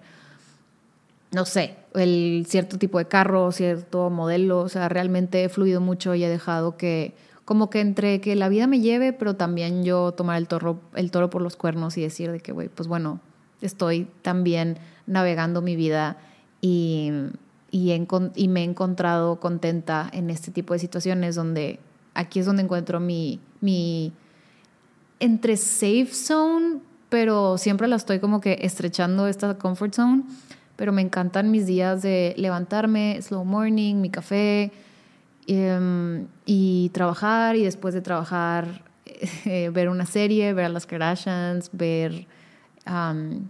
no sé, el cierto tipo de carro, cierto modelo, o sea, realmente he fluido mucho y he dejado que, como que entre que la vida me lleve, pero también yo tomar el toro, el toro por los cuernos y decir de que, güey, pues bueno, estoy también navegando mi vida y, y, me he encontrado contenta en este tipo de situaciones donde aquí es donde encuentro mi, mi entre safe zone, pero siempre la estoy como que estrechando esta comfort zone pero me encantan mis días de levantarme, slow morning, mi café em, y trabajar y después de trabajar eh, ver una serie, ver a las Kardashians, ver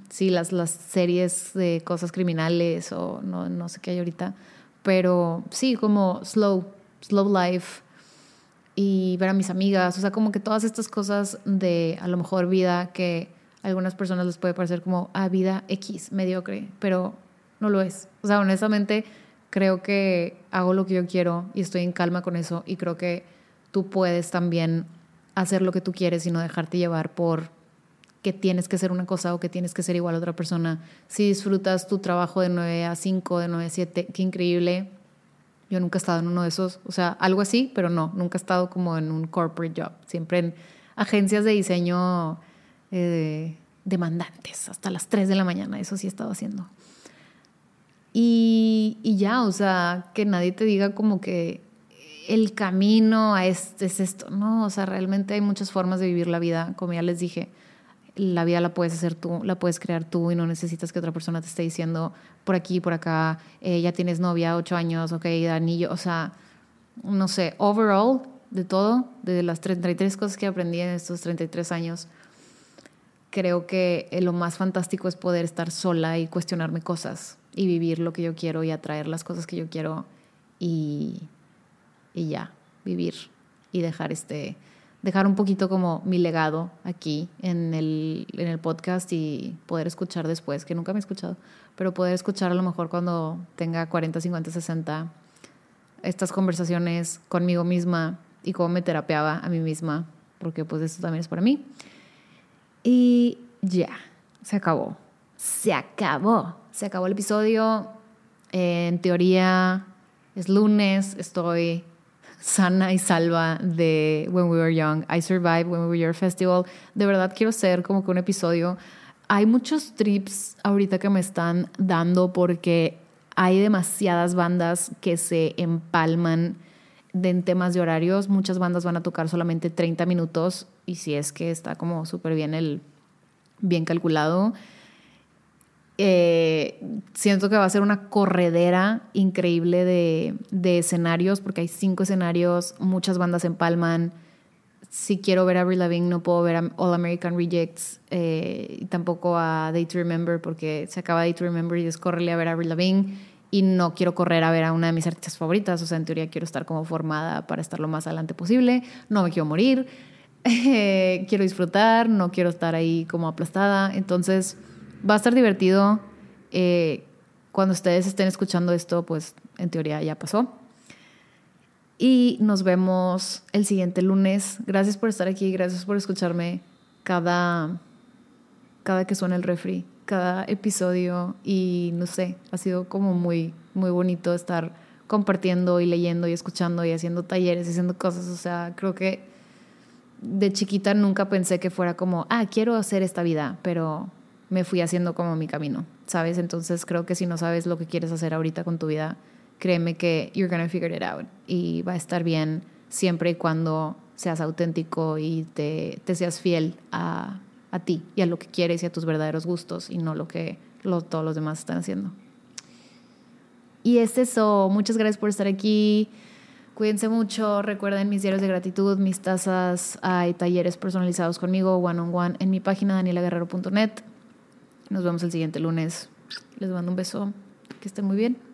sí, las, las series de cosas criminales o no, no sé qué hay ahorita, pero sí, como slow, slow life y ver a mis amigas, o sea, como que todas estas cosas de a lo mejor vida que algunas personas les puede parecer como a ah, vida X, mediocre, pero no lo es. O sea, honestamente, creo que hago lo que yo quiero y estoy en calma con eso y creo que tú puedes también hacer lo que tú quieres y no dejarte llevar por que tienes que ser una cosa o que tienes que ser igual a otra persona. Si disfrutas tu trabajo de 9 a 5, de 9 a 7, qué increíble. Yo nunca he estado en uno de esos, o sea, algo así, pero no, nunca he estado como en un corporate job, siempre en agencias de diseño eh, demandantes, hasta las 3 de la mañana, eso sí he estado haciendo. Y, y, ya, o sea, que nadie te diga como que el camino a este es esto, ¿no? O sea, realmente hay muchas formas de vivir la vida, como ya les dije. la vida la puedes hacer tú, la puedes crear tú y no necesitas que otra persona te esté diciendo por aquí, por acá, eh, ya tienes novia, ocho años, ok, anillo, o sea, no sé, overall, de todo, de las 33 cosas que aprendí en estos 33 años, creo que lo más fantástico es poder estar sola y cuestionarme cosas y vivir lo que yo quiero y atraer las cosas que yo quiero y, y ya, vivir y dejar este dejar un poquito como mi legado aquí en el, en el podcast y poder escuchar después, que nunca me he escuchado, pero poder escuchar a lo mejor cuando tenga 40, 50, 60 estas conversaciones conmigo misma y cómo me terapeaba a mí misma, porque pues eso también es para mí. Y ya, se acabó. Se acabó. Se acabó el episodio. en teoría es lunes, estoy sana y salva de When We Were Young. I Survived When We Were Your Festival. De verdad quiero ser como que un episodio. Hay muchos trips ahorita que me están dando porque hay demasiadas bandas que se empalman en temas de horarios. Muchas bandas van a tocar solamente 30 minutos y si es que está como súper bien el bien calculado. Eh, siento que va a ser una corredera increíble de, de, escenarios, porque hay cinco escenarios, muchas bandas empalman. Si quiero ver a Avril Lavigne, no puedo ver a All American Rejects eh, y tampoco a Day to Remember, porque se acaba Day to Remember y es a ver a Avril Lavigne. Y no quiero correr a ver a una de mis artistas favoritas, o sea, en teoría quiero estar como formada para estar lo más adelante posible. No me quiero morir, quiero disfrutar, no quiero estar ahí como aplastada. Entonces va a estar divertido. Eh, cuando ustedes estén escuchando esto, pues en teoría ya pasó. Y nos vemos el siguiente lunes. Gracias por estar aquí, gracias por escucharme cada, cada que suena el refri, cada episodio. Y no sé, ha sido como muy, muy bonito estar compartiendo y leyendo y escuchando y haciendo talleres y haciendo cosas. O sea, creo que de chiquita nunca pensé que fuera como, ah, quiero hacer esta vida, pero me fui haciendo como mi camino, ¿sabes? Entonces creo que si no sabes lo que quieres hacer ahorita con tu vida, créeme que you're gonna figure it out y va a estar bien siempre y cuando seas auténtico y te, te seas fiel a, a, ti y a lo que quieres y a tus verdaderos gustos y no lo que todos los demás están haciendo. Y es eso, muchas gracias por estar aquí. Cuídense mucho, recuerden mis diarios de gratitud, mis tazas, hay talleres personalizados conmigo, one on one, en mi página danielaguerrero.net. Nos vemos el siguiente lunes. Les mando un beso. Que estén muy bien.